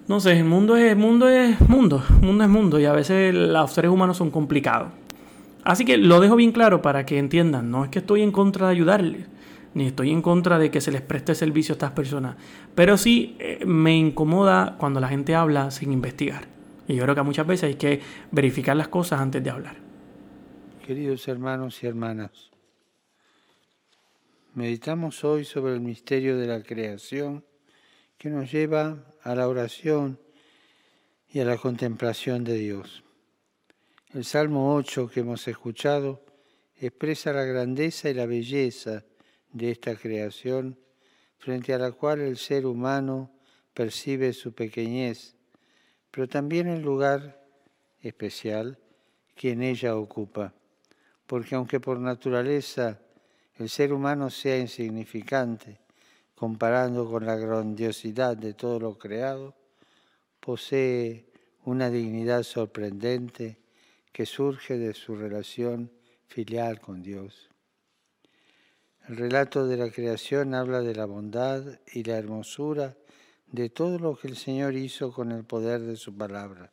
no sé, el mundo es mundo, es mundo, mundo es mundo y a veces los seres humanos son complicados. Así que lo dejo bien claro para que entiendan, no es que estoy en contra de ayudarles, ni estoy en contra de que se les preste servicio a estas personas, pero sí eh, me incomoda cuando la gente habla sin investigar. Y yo creo que muchas veces hay que verificar las cosas antes de hablar. Queridos hermanos y hermanas, Meditamos hoy sobre el misterio de la creación que nos lleva a la oración y a la contemplación de Dios. El Salmo 8 que hemos escuchado expresa la grandeza y la belleza de esta creación frente a la cual el ser humano percibe su pequeñez, pero también el lugar especial que en ella ocupa, porque aunque por naturaleza el ser humano sea insignificante comparando con la grandiosidad de todo lo creado, posee una dignidad sorprendente que surge de su relación filial con Dios. El relato de la creación habla de la bondad y la hermosura de todo lo que el Señor hizo con el poder de su palabra.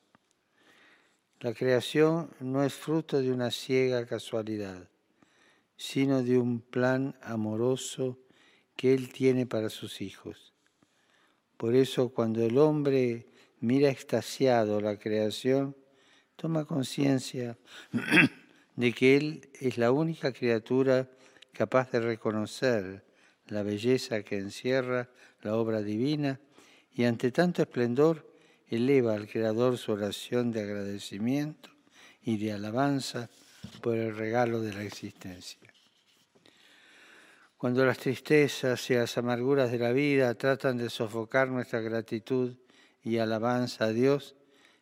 La creación no es fruto de una ciega casualidad, sino de un plan amoroso que Él tiene para sus hijos. Por eso cuando el hombre mira extasiado la creación, toma conciencia <clears throat> de que Él es la única criatura capaz de reconocer la belleza que encierra la obra divina y ante tanto esplendor eleva al Creador su oración de agradecimiento y de alabanza por el regalo de la existencia. Cuando las tristezas y las amarguras de la vida tratan de sofocar nuestra gratitud y alabanza a Dios,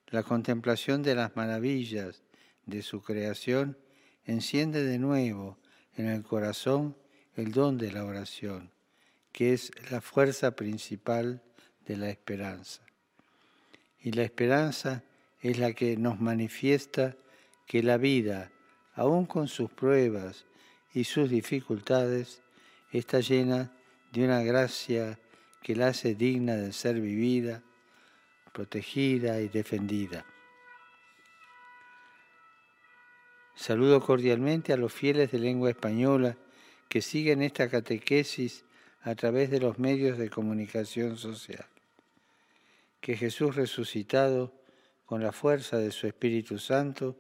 la contemplación de las maravillas de su creación enciende de nuevo en el corazón el don de la oración, que es la fuerza principal de la esperanza. Y la esperanza es la que nos manifiesta que la vida, aun con sus pruebas y sus dificultades, está llena de una gracia que la hace digna de ser vivida, protegida y defendida. Saludo cordialmente a los fieles de lengua española que siguen esta catequesis a través de los medios de comunicación social. Que Jesús resucitado, con la fuerza de su Espíritu Santo,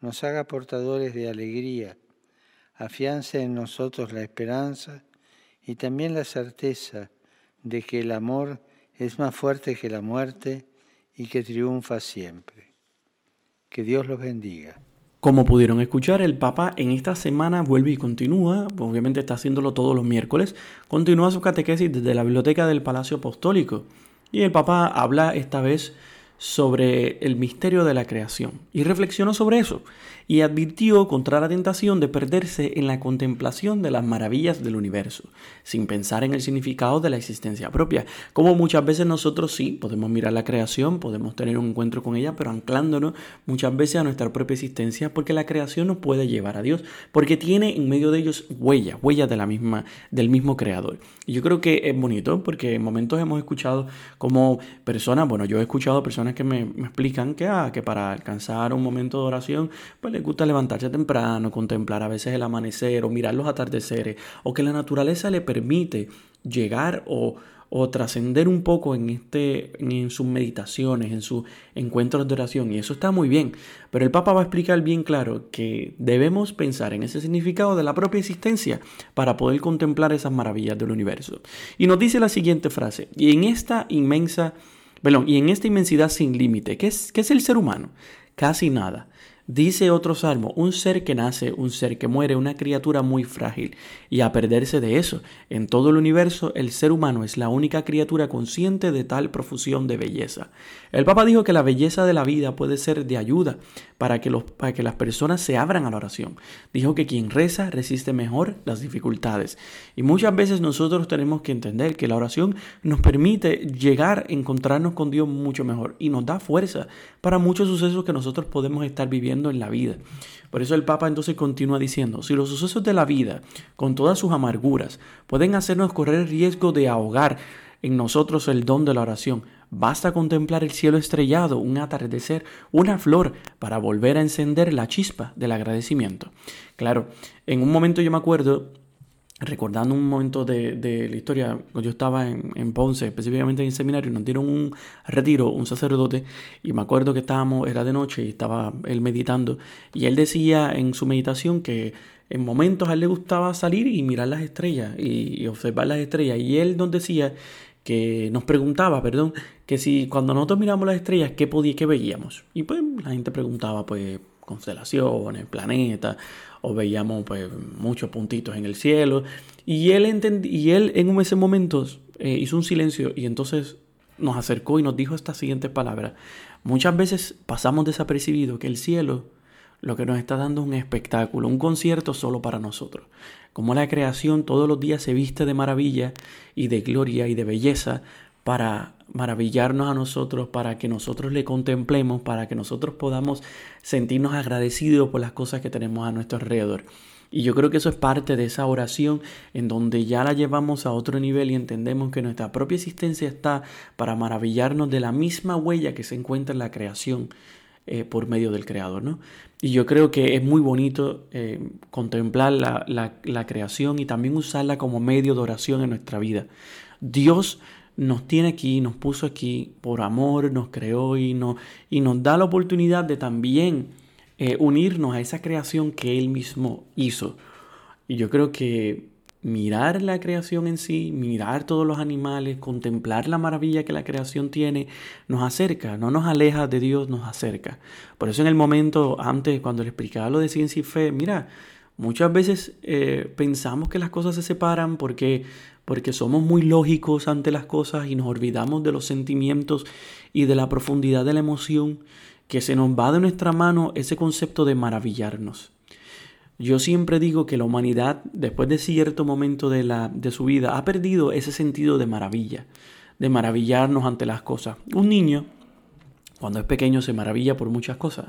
nos haga portadores de alegría, afiance en nosotros la esperanza y también la certeza de que el amor es más fuerte que la muerte y que triunfa siempre. Que Dios los bendiga. Como pudieron escuchar, el Papa en esta semana vuelve y continúa, obviamente está haciéndolo todos los miércoles, continúa su catequesis desde la biblioteca del Palacio Apostólico. Y el Papa habla esta vez sobre el misterio de la creación y reflexionó sobre eso y advirtió contra la tentación de perderse en la contemplación de las maravillas del universo, sin pensar en el significado de la existencia propia. Como muchas veces nosotros sí podemos mirar la creación, podemos tener un encuentro con ella, pero anclándonos muchas veces a nuestra propia existencia, porque la creación nos puede llevar a Dios, porque tiene en medio de ellos huellas, huellas de la misma, del mismo creador. Y yo creo que es bonito, porque en momentos hemos escuchado como personas, bueno, yo he escuchado personas que me, explican que, ah, que para alcanzar un momento de oración, pues les gusta levantarse temprano, contemplar a veces el amanecer o mirar los atardeceres, o que la naturaleza le permite llegar o, o trascender un poco en, este, en sus meditaciones, en sus encuentros de oración. Y eso está muy bien. Pero el Papa va a explicar bien claro que debemos pensar en ese significado de la propia existencia para poder contemplar esas maravillas del universo. Y nos dice la siguiente frase, y en esta inmensa, perdón, y en esta inmensidad sin límite, ¿qué es, ¿qué es el ser humano? Casi nada. Dice otro salmo, un ser que nace, un ser que muere, una criatura muy frágil. Y a perderse de eso, en todo el universo el ser humano es la única criatura consciente de tal profusión de belleza. El Papa dijo que la belleza de la vida puede ser de ayuda para que, los, para que las personas se abran a la oración. Dijo que quien reza resiste mejor las dificultades. Y muchas veces nosotros tenemos que entender que la oración nos permite llegar encontrarnos con Dios mucho mejor y nos da fuerza para muchos sucesos que nosotros podemos estar viviendo en la vida. Por eso el Papa entonces continúa diciendo, si los sucesos de la vida, con todas sus amarguras, pueden hacernos correr el riesgo de ahogar en nosotros el don de la oración, basta contemplar el cielo estrellado, un atardecer, una flor, para volver a encender la chispa del agradecimiento. Claro, en un momento yo me acuerdo recordando un momento de, la historia, yo estaba en, Ponce, específicamente en el seminario, nos dieron un retiro, un sacerdote, y me acuerdo que estábamos, era de noche y estaba él meditando, y él decía en su meditación que en momentos a él le gustaba salir y mirar las estrellas y, observar las estrellas, y él nos decía que nos preguntaba, perdón, que si cuando nosotros miramos las estrellas, ¿qué podía, qué veíamos? Y pues la gente preguntaba, pues, constelaciones, planetas, o veíamos pues muchos puntitos en el cielo. Y él, y él en ese momento eh, hizo un silencio y entonces nos acercó y nos dijo estas siguientes palabras. Muchas veces pasamos desapercibido que el cielo lo que nos está dando es un espectáculo, un concierto solo para nosotros. Como la creación todos los días se viste de maravilla y de gloria y de belleza para maravillarnos a nosotros, para que nosotros le contemplemos, para que nosotros podamos sentirnos agradecidos por las cosas que tenemos a nuestro alrededor. Y yo creo que eso es parte de esa oración en donde ya la llevamos a otro nivel y entendemos que nuestra propia existencia está para maravillarnos de la misma huella que se encuentra en la creación eh, por medio del Creador, ¿no? Y yo creo que es muy bonito eh, contemplar la, la, creación y también usarla como medio de oración en nuestra vida. Dios nos tiene aquí, nos puso aquí por amor, nos creó y, y nos da la oportunidad de también eh, unirnos a esa creación que Él mismo hizo. Y yo creo que mirar la creación en sí, mirar todos los animales, contemplar la maravilla que la creación tiene, nos acerca, no nos aleja de Dios, nos acerca. Por eso en el momento antes, cuando le explicaba lo de ciencia y fe, mira, muchas veces eh, pensamos que las cosas se separan porque, porque somos muy lógicos ante las cosas y nos olvidamos de los sentimientos y de la profundidad de la emoción que se nos va de nuestra mano ese concepto de maravillarnos. Yo siempre digo que la humanidad, después de cierto momento de, la, de su vida, ha perdido ese sentido de maravilla, de maravillarnos ante las cosas. Un niño, cuando es pequeño, se maravilla por muchas cosas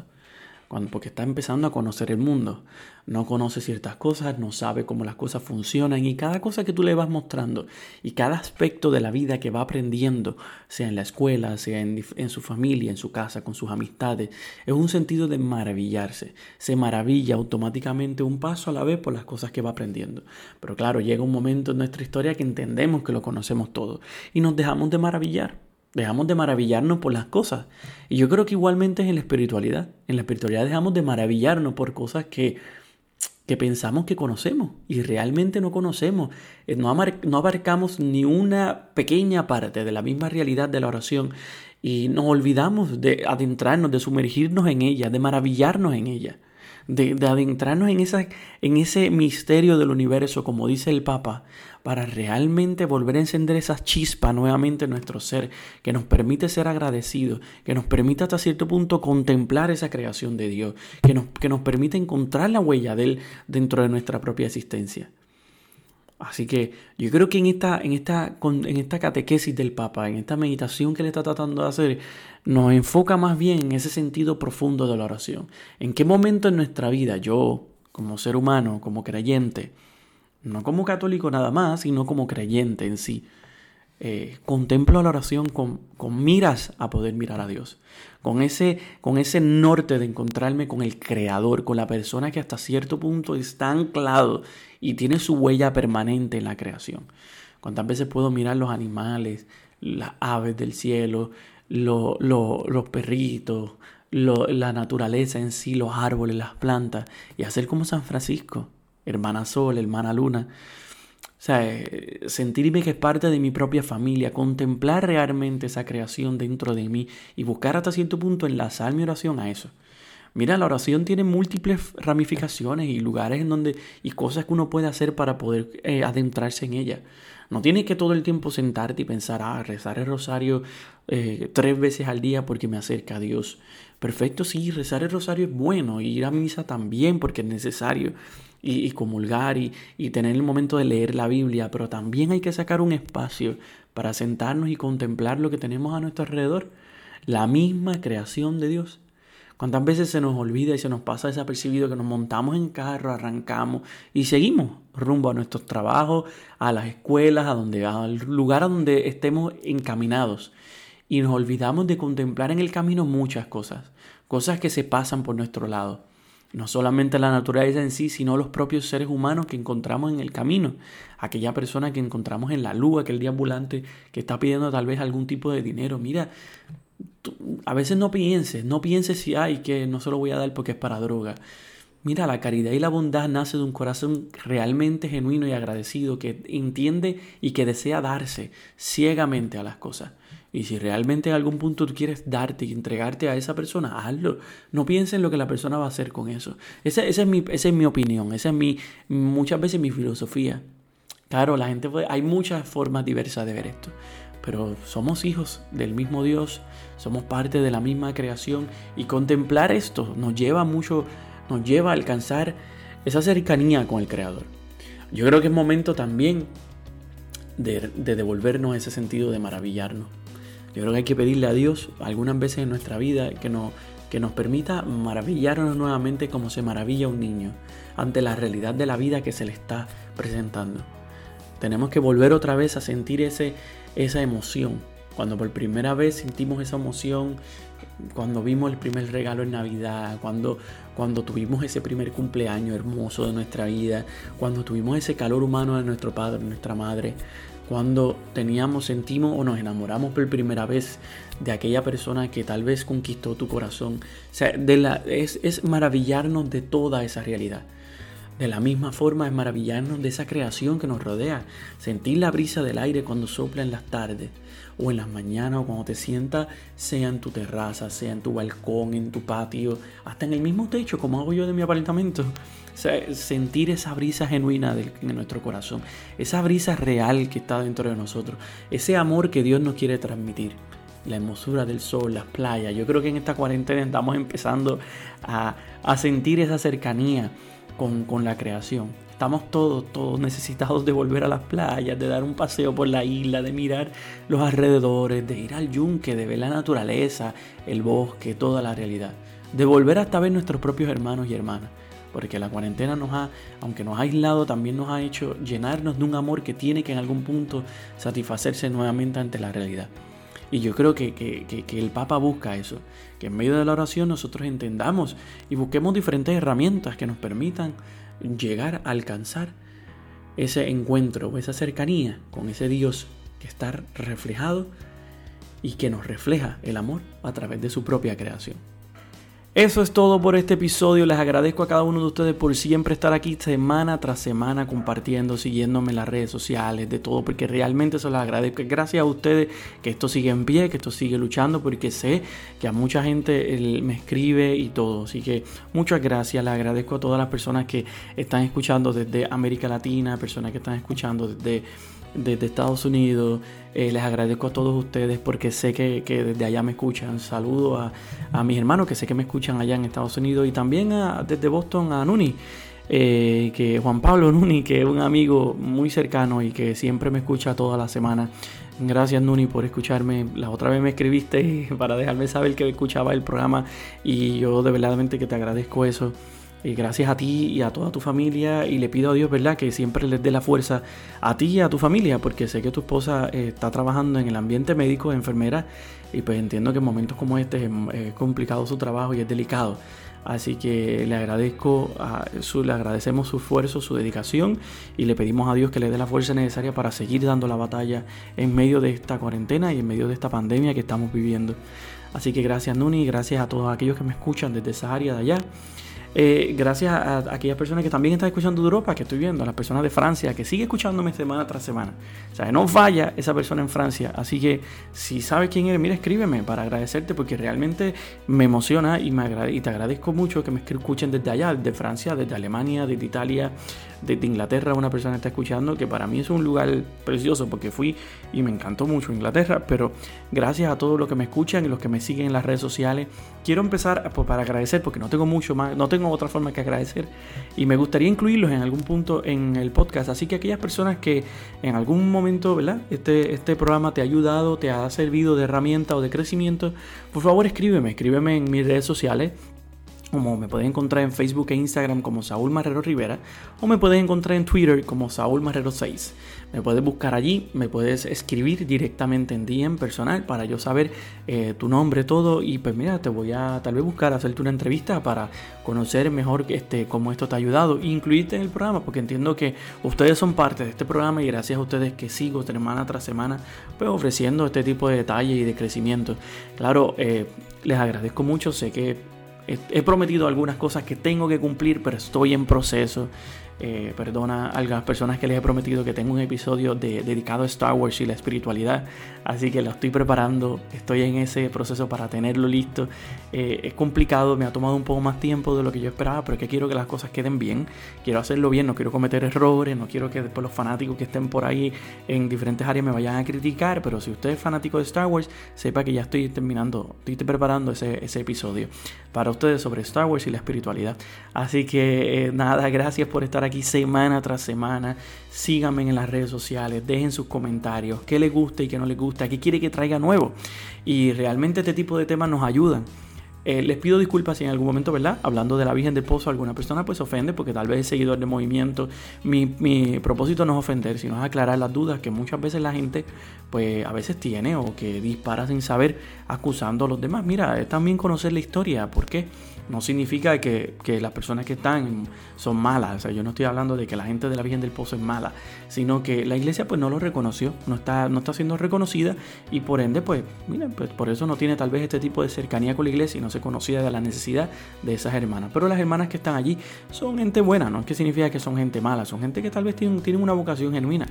porque está empezando a conocer el mundo. No conoce ciertas cosas, no sabe cómo las cosas funcionan y cada cosa que tú le vas mostrando y cada aspecto de la vida que va aprendiendo, sea en la escuela, sea en, en su familia, en su casa, con sus amistades, es un sentido de maravillarse. Se maravilla automáticamente un paso a la vez por las cosas que va aprendiendo. Pero claro, llega un momento en nuestra historia que entendemos que lo conocemos todo y nos dejamos de maravillar. Dejamos de maravillarnos por las cosas. Y yo creo que igualmente es en la espiritualidad. En la espiritualidad dejamos de maravillarnos por cosas que, que pensamos que conocemos y realmente no conocemos. Eh, no, no abarcamos ni una pequeña parte de la misma realidad de la oración y nos olvidamos de adentrarnos, de sumergirnos en ella, de maravillarnos en ella de, adentrarnos en, esa, en ese misterio del universo, como dice el Papa, para realmente volver a encender esa chispa nuevamente en nuestro ser, que nos permite ser agradecidos, que nos permite hasta cierto punto contemplar esa creación de Dios, que nos, que nos permite encontrar la huella de Él dentro de nuestra propia existencia. Así que yo creo que en esta, en, esta, en esta catequesis del Papa, en esta meditación que le está tratando de hacer, nos enfoca más bien en ese sentido profundo de la oración. ¿En qué momento en nuestra vida yo, como ser humano, como creyente, no como católico nada más, sino como creyente en sí, eh, contemplo la oración con, con, miras a poder mirar a Dios, con ese, con ese norte de encontrarme con el Creador, con la persona que hasta cierto punto está anclado y tiene su huella permanente en la creación. ¿Cuántas veces puedo mirar los animales, las aves del cielo, los perritos, la naturaleza en sí, los árboles, las plantas, y hacer como San Francisco, hermana Sol, hermana Luna? O sea, eh, sentirme que es parte de mi propia familia, contemplar realmente esa creación dentro de mí y buscar hasta cierto punto enlazar mi oración a eso. Mira, la oración tiene múltiples ramificaciones y lugares en donde y cosas que uno puede hacer para poder eh, adentrarse en ella. No tienes que todo el tiempo sentarte y pensar, ah, rezar el rosario eh, tres veces al día porque me acerca a Dios. Perfecto, sí, rezar el rosario es bueno, y ir a misa también porque es necesario y, comulgar y, y tener el momento de leer la Biblia, pero también hay que sacar un espacio para sentarnos y contemplar lo que tenemos a nuestro alrededor, la misma creación de Dios. ¿Cuántas veces se nos olvida y se nos pasa desapercibido que nos montamos en carro, arrancamos y seguimos rumbo a nuestros trabajos, a las escuelas, a donde, al lugar a donde estemos encaminados? Y nos olvidamos de contemplar en el camino muchas cosas, cosas que se pasan por nuestro lado. No solamente la naturaleza en sí, sino los propios seres humanos que encontramos en el camino. Aquella persona que encontramos en la luz, aquel ambulante que está pidiendo tal vez algún tipo de dinero. Mira, a veces no pienses, no pienses si hay que no se lo voy a dar porque es para droga. Mira, la caridad y la bondad nace de un corazón realmente genuino y agradecido que entiende y que desea darse ciegamente a las cosas. Y si realmente en algún punto tú quieres darte y entregarte a esa persona, hazlo. No pienses en lo que la persona va a hacer con eso. Esa, es, mi, esa es mi opinión, esa es mi, muchas veces mi filosofía. Claro, la gente hay muchas formas diversas de ver esto, pero somos hijos del mismo Dios, somos parte de la misma creación y contemplar esto nos lleva mucho, nos lleva a alcanzar esa cercanía con el Creador. Yo creo que es momento también de, de devolvernos ese sentido de maravillarnos. Yo creo que hay que pedirle a Dios algunas veces en nuestra vida que nos, que nos permita maravillarnos nuevamente como se maravilla un niño ante la realidad de la vida que se le está presentando. Tenemos que volver otra vez a sentir ese, esa emoción Cuando por primera vez sentimos esa emoción, cuando vimos el primer regalo en Navidad, cuando, cuando tuvimos ese primer cumpleaños hermoso de nuestra vida, cuando tuvimos ese calor humano de nuestro padre, nuestra madre, cuando teníamos, sentimos o nos enamoramos por primera vez de aquella persona que tal vez conquistó tu corazón. O de la, es, es maravillarnos de toda esa realidad. De la misma forma es maravillarnos de esa creación que nos rodea, sentir la brisa del aire cuando sopla en las tardes o en las mañanas o cuando te sientas, sea en tu terraza, sea en tu balcón, en tu patio, hasta en el mismo techo como hago yo de mi apartamento. Sentir esa brisa genuina de, nuestro corazón, esa brisa real que está dentro de nosotros, ese amor que Dios nos quiere transmitir la hermosura del sol, las playas. Yo creo que en esta cuarentena estamos empezando a, sentir esa cercanía con, la creación. Estamos todos, todos necesitados de volver a las playas, de dar un paseo por la isla, de mirar los alrededores, de ir al yunque, de ver la naturaleza, el bosque, toda la realidad. De volver hasta ver nuestros propios hermanos y hermanas. Porque la cuarentena nos ha, aunque nos ha aislado, también nos ha hecho llenarnos de un amor que tiene que en algún punto satisfacerse nuevamente ante la realidad. Y yo creo que, que, el Papa busca eso, que en medio de la oración nosotros entendamos y busquemos diferentes herramientas que nos permitan llegar a alcanzar ese encuentro, esa cercanía con ese Dios que está reflejado y que nos refleja el amor a través de su propia creación. Eso es todo por este episodio. Les agradezco a cada uno de ustedes por siempre estar aquí semana tras semana compartiendo, siguiéndome en las redes sociales, de todo, porque realmente se los agradezco. Gracias a ustedes que esto sigue en pie, que esto sigue luchando, porque sé que a mucha gente me escribe y todo. Así que muchas gracias. Les agradezco a todas las personas que están escuchando desde América Latina, personas que están escuchando desde desde Estados Unidos. Eh, les agradezco a todos ustedes porque sé que, desde allá me escuchan. Saludo a, a, mis hermanos que sé que me escuchan allá en Estados Unidos y también a, desde Boston a Nuni. Eh, que Juan Pablo <laughs> Nuni, que es un amigo muy cercano y que siempre me escucha toda la semana. Gracias Nuni por escucharme. La otra vez me escribiste <laughs> para dejarme saber que escuchaba el programa y yo de verdad que te agradezco eso. Y gracias a ti y a toda tu familia y le pido a Dios, ¿verdad? Que siempre les dé la fuerza a ti y a tu familia, porque sé que tu esposa eh, está trabajando en el ambiente médico, enfermera, y pues entiendo que en momentos como este es, complicado su trabajo y es delicado. Así que le agradezco, a su, le agradecemos su esfuerzo, su dedicación y le pedimos a Dios que le dé la fuerza necesaria para seguir dando la batalla en medio de esta cuarentena y en medio de esta pandemia que estamos viviendo. Así que gracias Nuni, gracias a todos aquellos que me escuchan desde esa área de allá. Eh, gracias a, aquellas personas que también están escuchando de Europa, que estoy viendo, a las personas de Francia, que sigue escuchándome semana tras semana. O sea, no falla esa persona en Francia. Así que si sabes quién eres, mira, escríbeme para agradecerte porque realmente me emociona y, me y te agradezco mucho que me escuchen desde allá, desde Francia, desde Alemania, desde Italia, desde Inglaterra. Una persona está escuchando, que para mí es un lugar precioso porque fui y me encantó mucho Inglaterra. Pero gracias a todos los que me escuchan y los que me siguen en las redes sociales. Quiero empezar pues, para agradecer porque no tengo mucho más, no tengo otra forma que agradecer y me gustaría incluirlos en algún punto en el podcast. Así que aquellas personas que en algún momento, ¿verdad? Este, este programa te ha ayudado, te ha servido de herramienta o de crecimiento, por favor escríbeme, escríbeme en mis redes sociales como me puedes encontrar en Facebook e Instagram como Saúl Marrero Rivera o me puedes encontrar en Twitter como Saúl Marrero 6. Me puedes buscar allí, me puedes escribir directamente en DM personal para yo saber eh, tu nombre, todo y pues mira, te voy a tal vez buscar hacerte una entrevista para conocer mejor este, cómo esto te ha ayudado e incluirte en el programa porque entiendo que ustedes son parte de este programa y gracias a ustedes que sigo semana tras semana pues ofreciendo este tipo de detalles y de crecimiento. Claro, eh, les agradezco mucho, sé que He prometido algunas cosas que tengo que cumplir, pero estoy en proceso. Eh, perdona a algunas personas que les he prometido que tengo un episodio dedicado a Star Wars y la espiritualidad, así que lo estoy preparando, estoy en ese proceso para tenerlo listo. Eh, es complicado, me ha tomado un poco más tiempo de lo que yo esperaba, pero es que quiero que las cosas queden bien, quiero hacerlo bien, no quiero cometer errores, no quiero que después los fanáticos que estén por ahí en diferentes áreas me vayan a criticar, pero si usted es fanático de Star Wars, sepa que ya estoy terminando, estoy preparando ese, episodio para ustedes sobre Star Wars y la espiritualidad. Así que eh, nada, gracias por estar aquí semana tras semana. Síganme en las redes sociales, dejen sus comentarios, qué les gusta y qué no les gusta, qué quiere que traiga nuevo. Y realmente este tipo de temas nos ayudan Eh, les pido disculpas si en algún momento, ¿verdad? Hablando de la Virgen del Pozo, alguna persona pues ofende porque tal vez es seguidor de movimiento. Mi, mi, propósito no es ofender, sino es aclarar las dudas que muchas veces la gente pues a veces tiene o que dispara sin saber acusando a los demás. Mira, es también conocer la historia. ¿Por qué? No significa que, las personas que están son malas. O sea, yo no estoy hablando de que la gente de la Virgen del Pozo es mala, sino que la iglesia pues no lo reconoció, no está, no está siendo reconocida y por ende pues, miren, pues por eso no tiene tal vez este tipo de cercanía con la iglesia y no se conocía de la necesidad de esas hermanas. Pero las hermanas que están allí son gente buena, no es que significa que son gente mala, son gente que tal vez tienen, tienen una vocación genuina.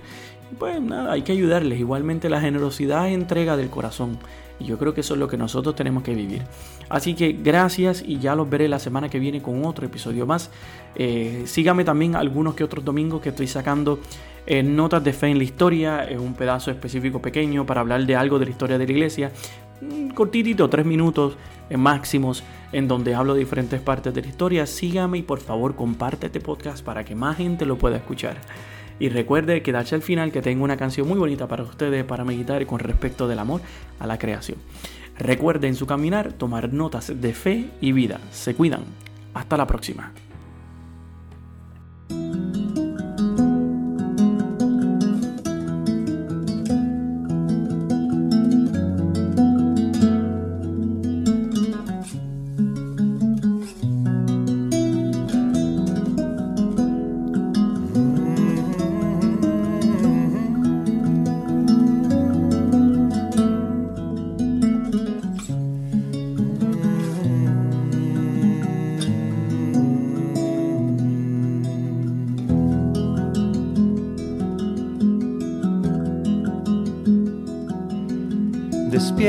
pues nada, hay que ayudarles. Igualmente la generosidad y entrega del corazón. Y yo creo que eso es lo que nosotros tenemos que vivir. Así que gracias y ya los veré la semana que viene con otro episodio más. Eh, sígame también algunos que otros domingos que estoy sacando eh, notas de fe en la historia, en un pedazo específico pequeño para hablar de algo de la historia de la iglesia. Cortitito, tres minutos máximos, en donde hablo de diferentes partes de la historia. Sígame y por favor comparte este podcast para que más gente lo pueda escuchar. Y recuerde quedarse al final que tengo una canción muy bonita para ustedes para meditar con respecto del amor a la creación. Recuerde en su caminar tomar notas de fe y vida. Se cuidan. Hasta la próxima.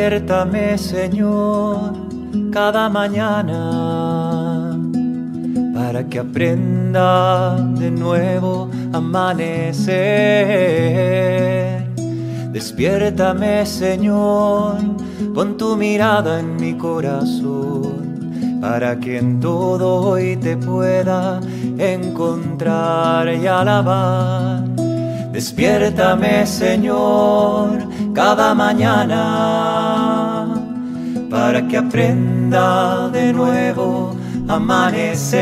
Despiértame, Señor, cada mañana para que aprenda de nuevo amanecer. Despiértame, Señor, pon tu mirada en mi corazón para que en todo hoy te pueda encontrar y alabar. Despiértame, Señor, cada mañana para que aprenda de nuevo amanecer.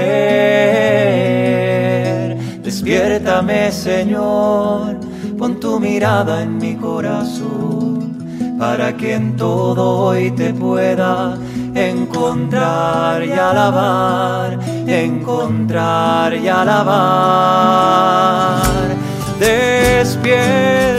Despiértame, Señor, pon tu mirada en mi corazón para que en todo hoy te pueda encontrar y alabar, encontrar y alabar. Despiértame.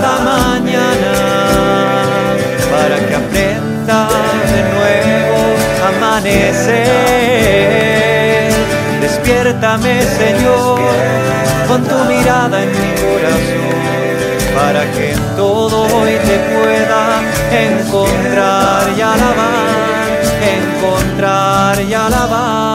cada mañana para que aprenda de nuevo amanecer. Despiértame, Señor, con tu mirada en mi corazón para que en todo hoy te pueda encontrar y alabar, encontrar y alabar.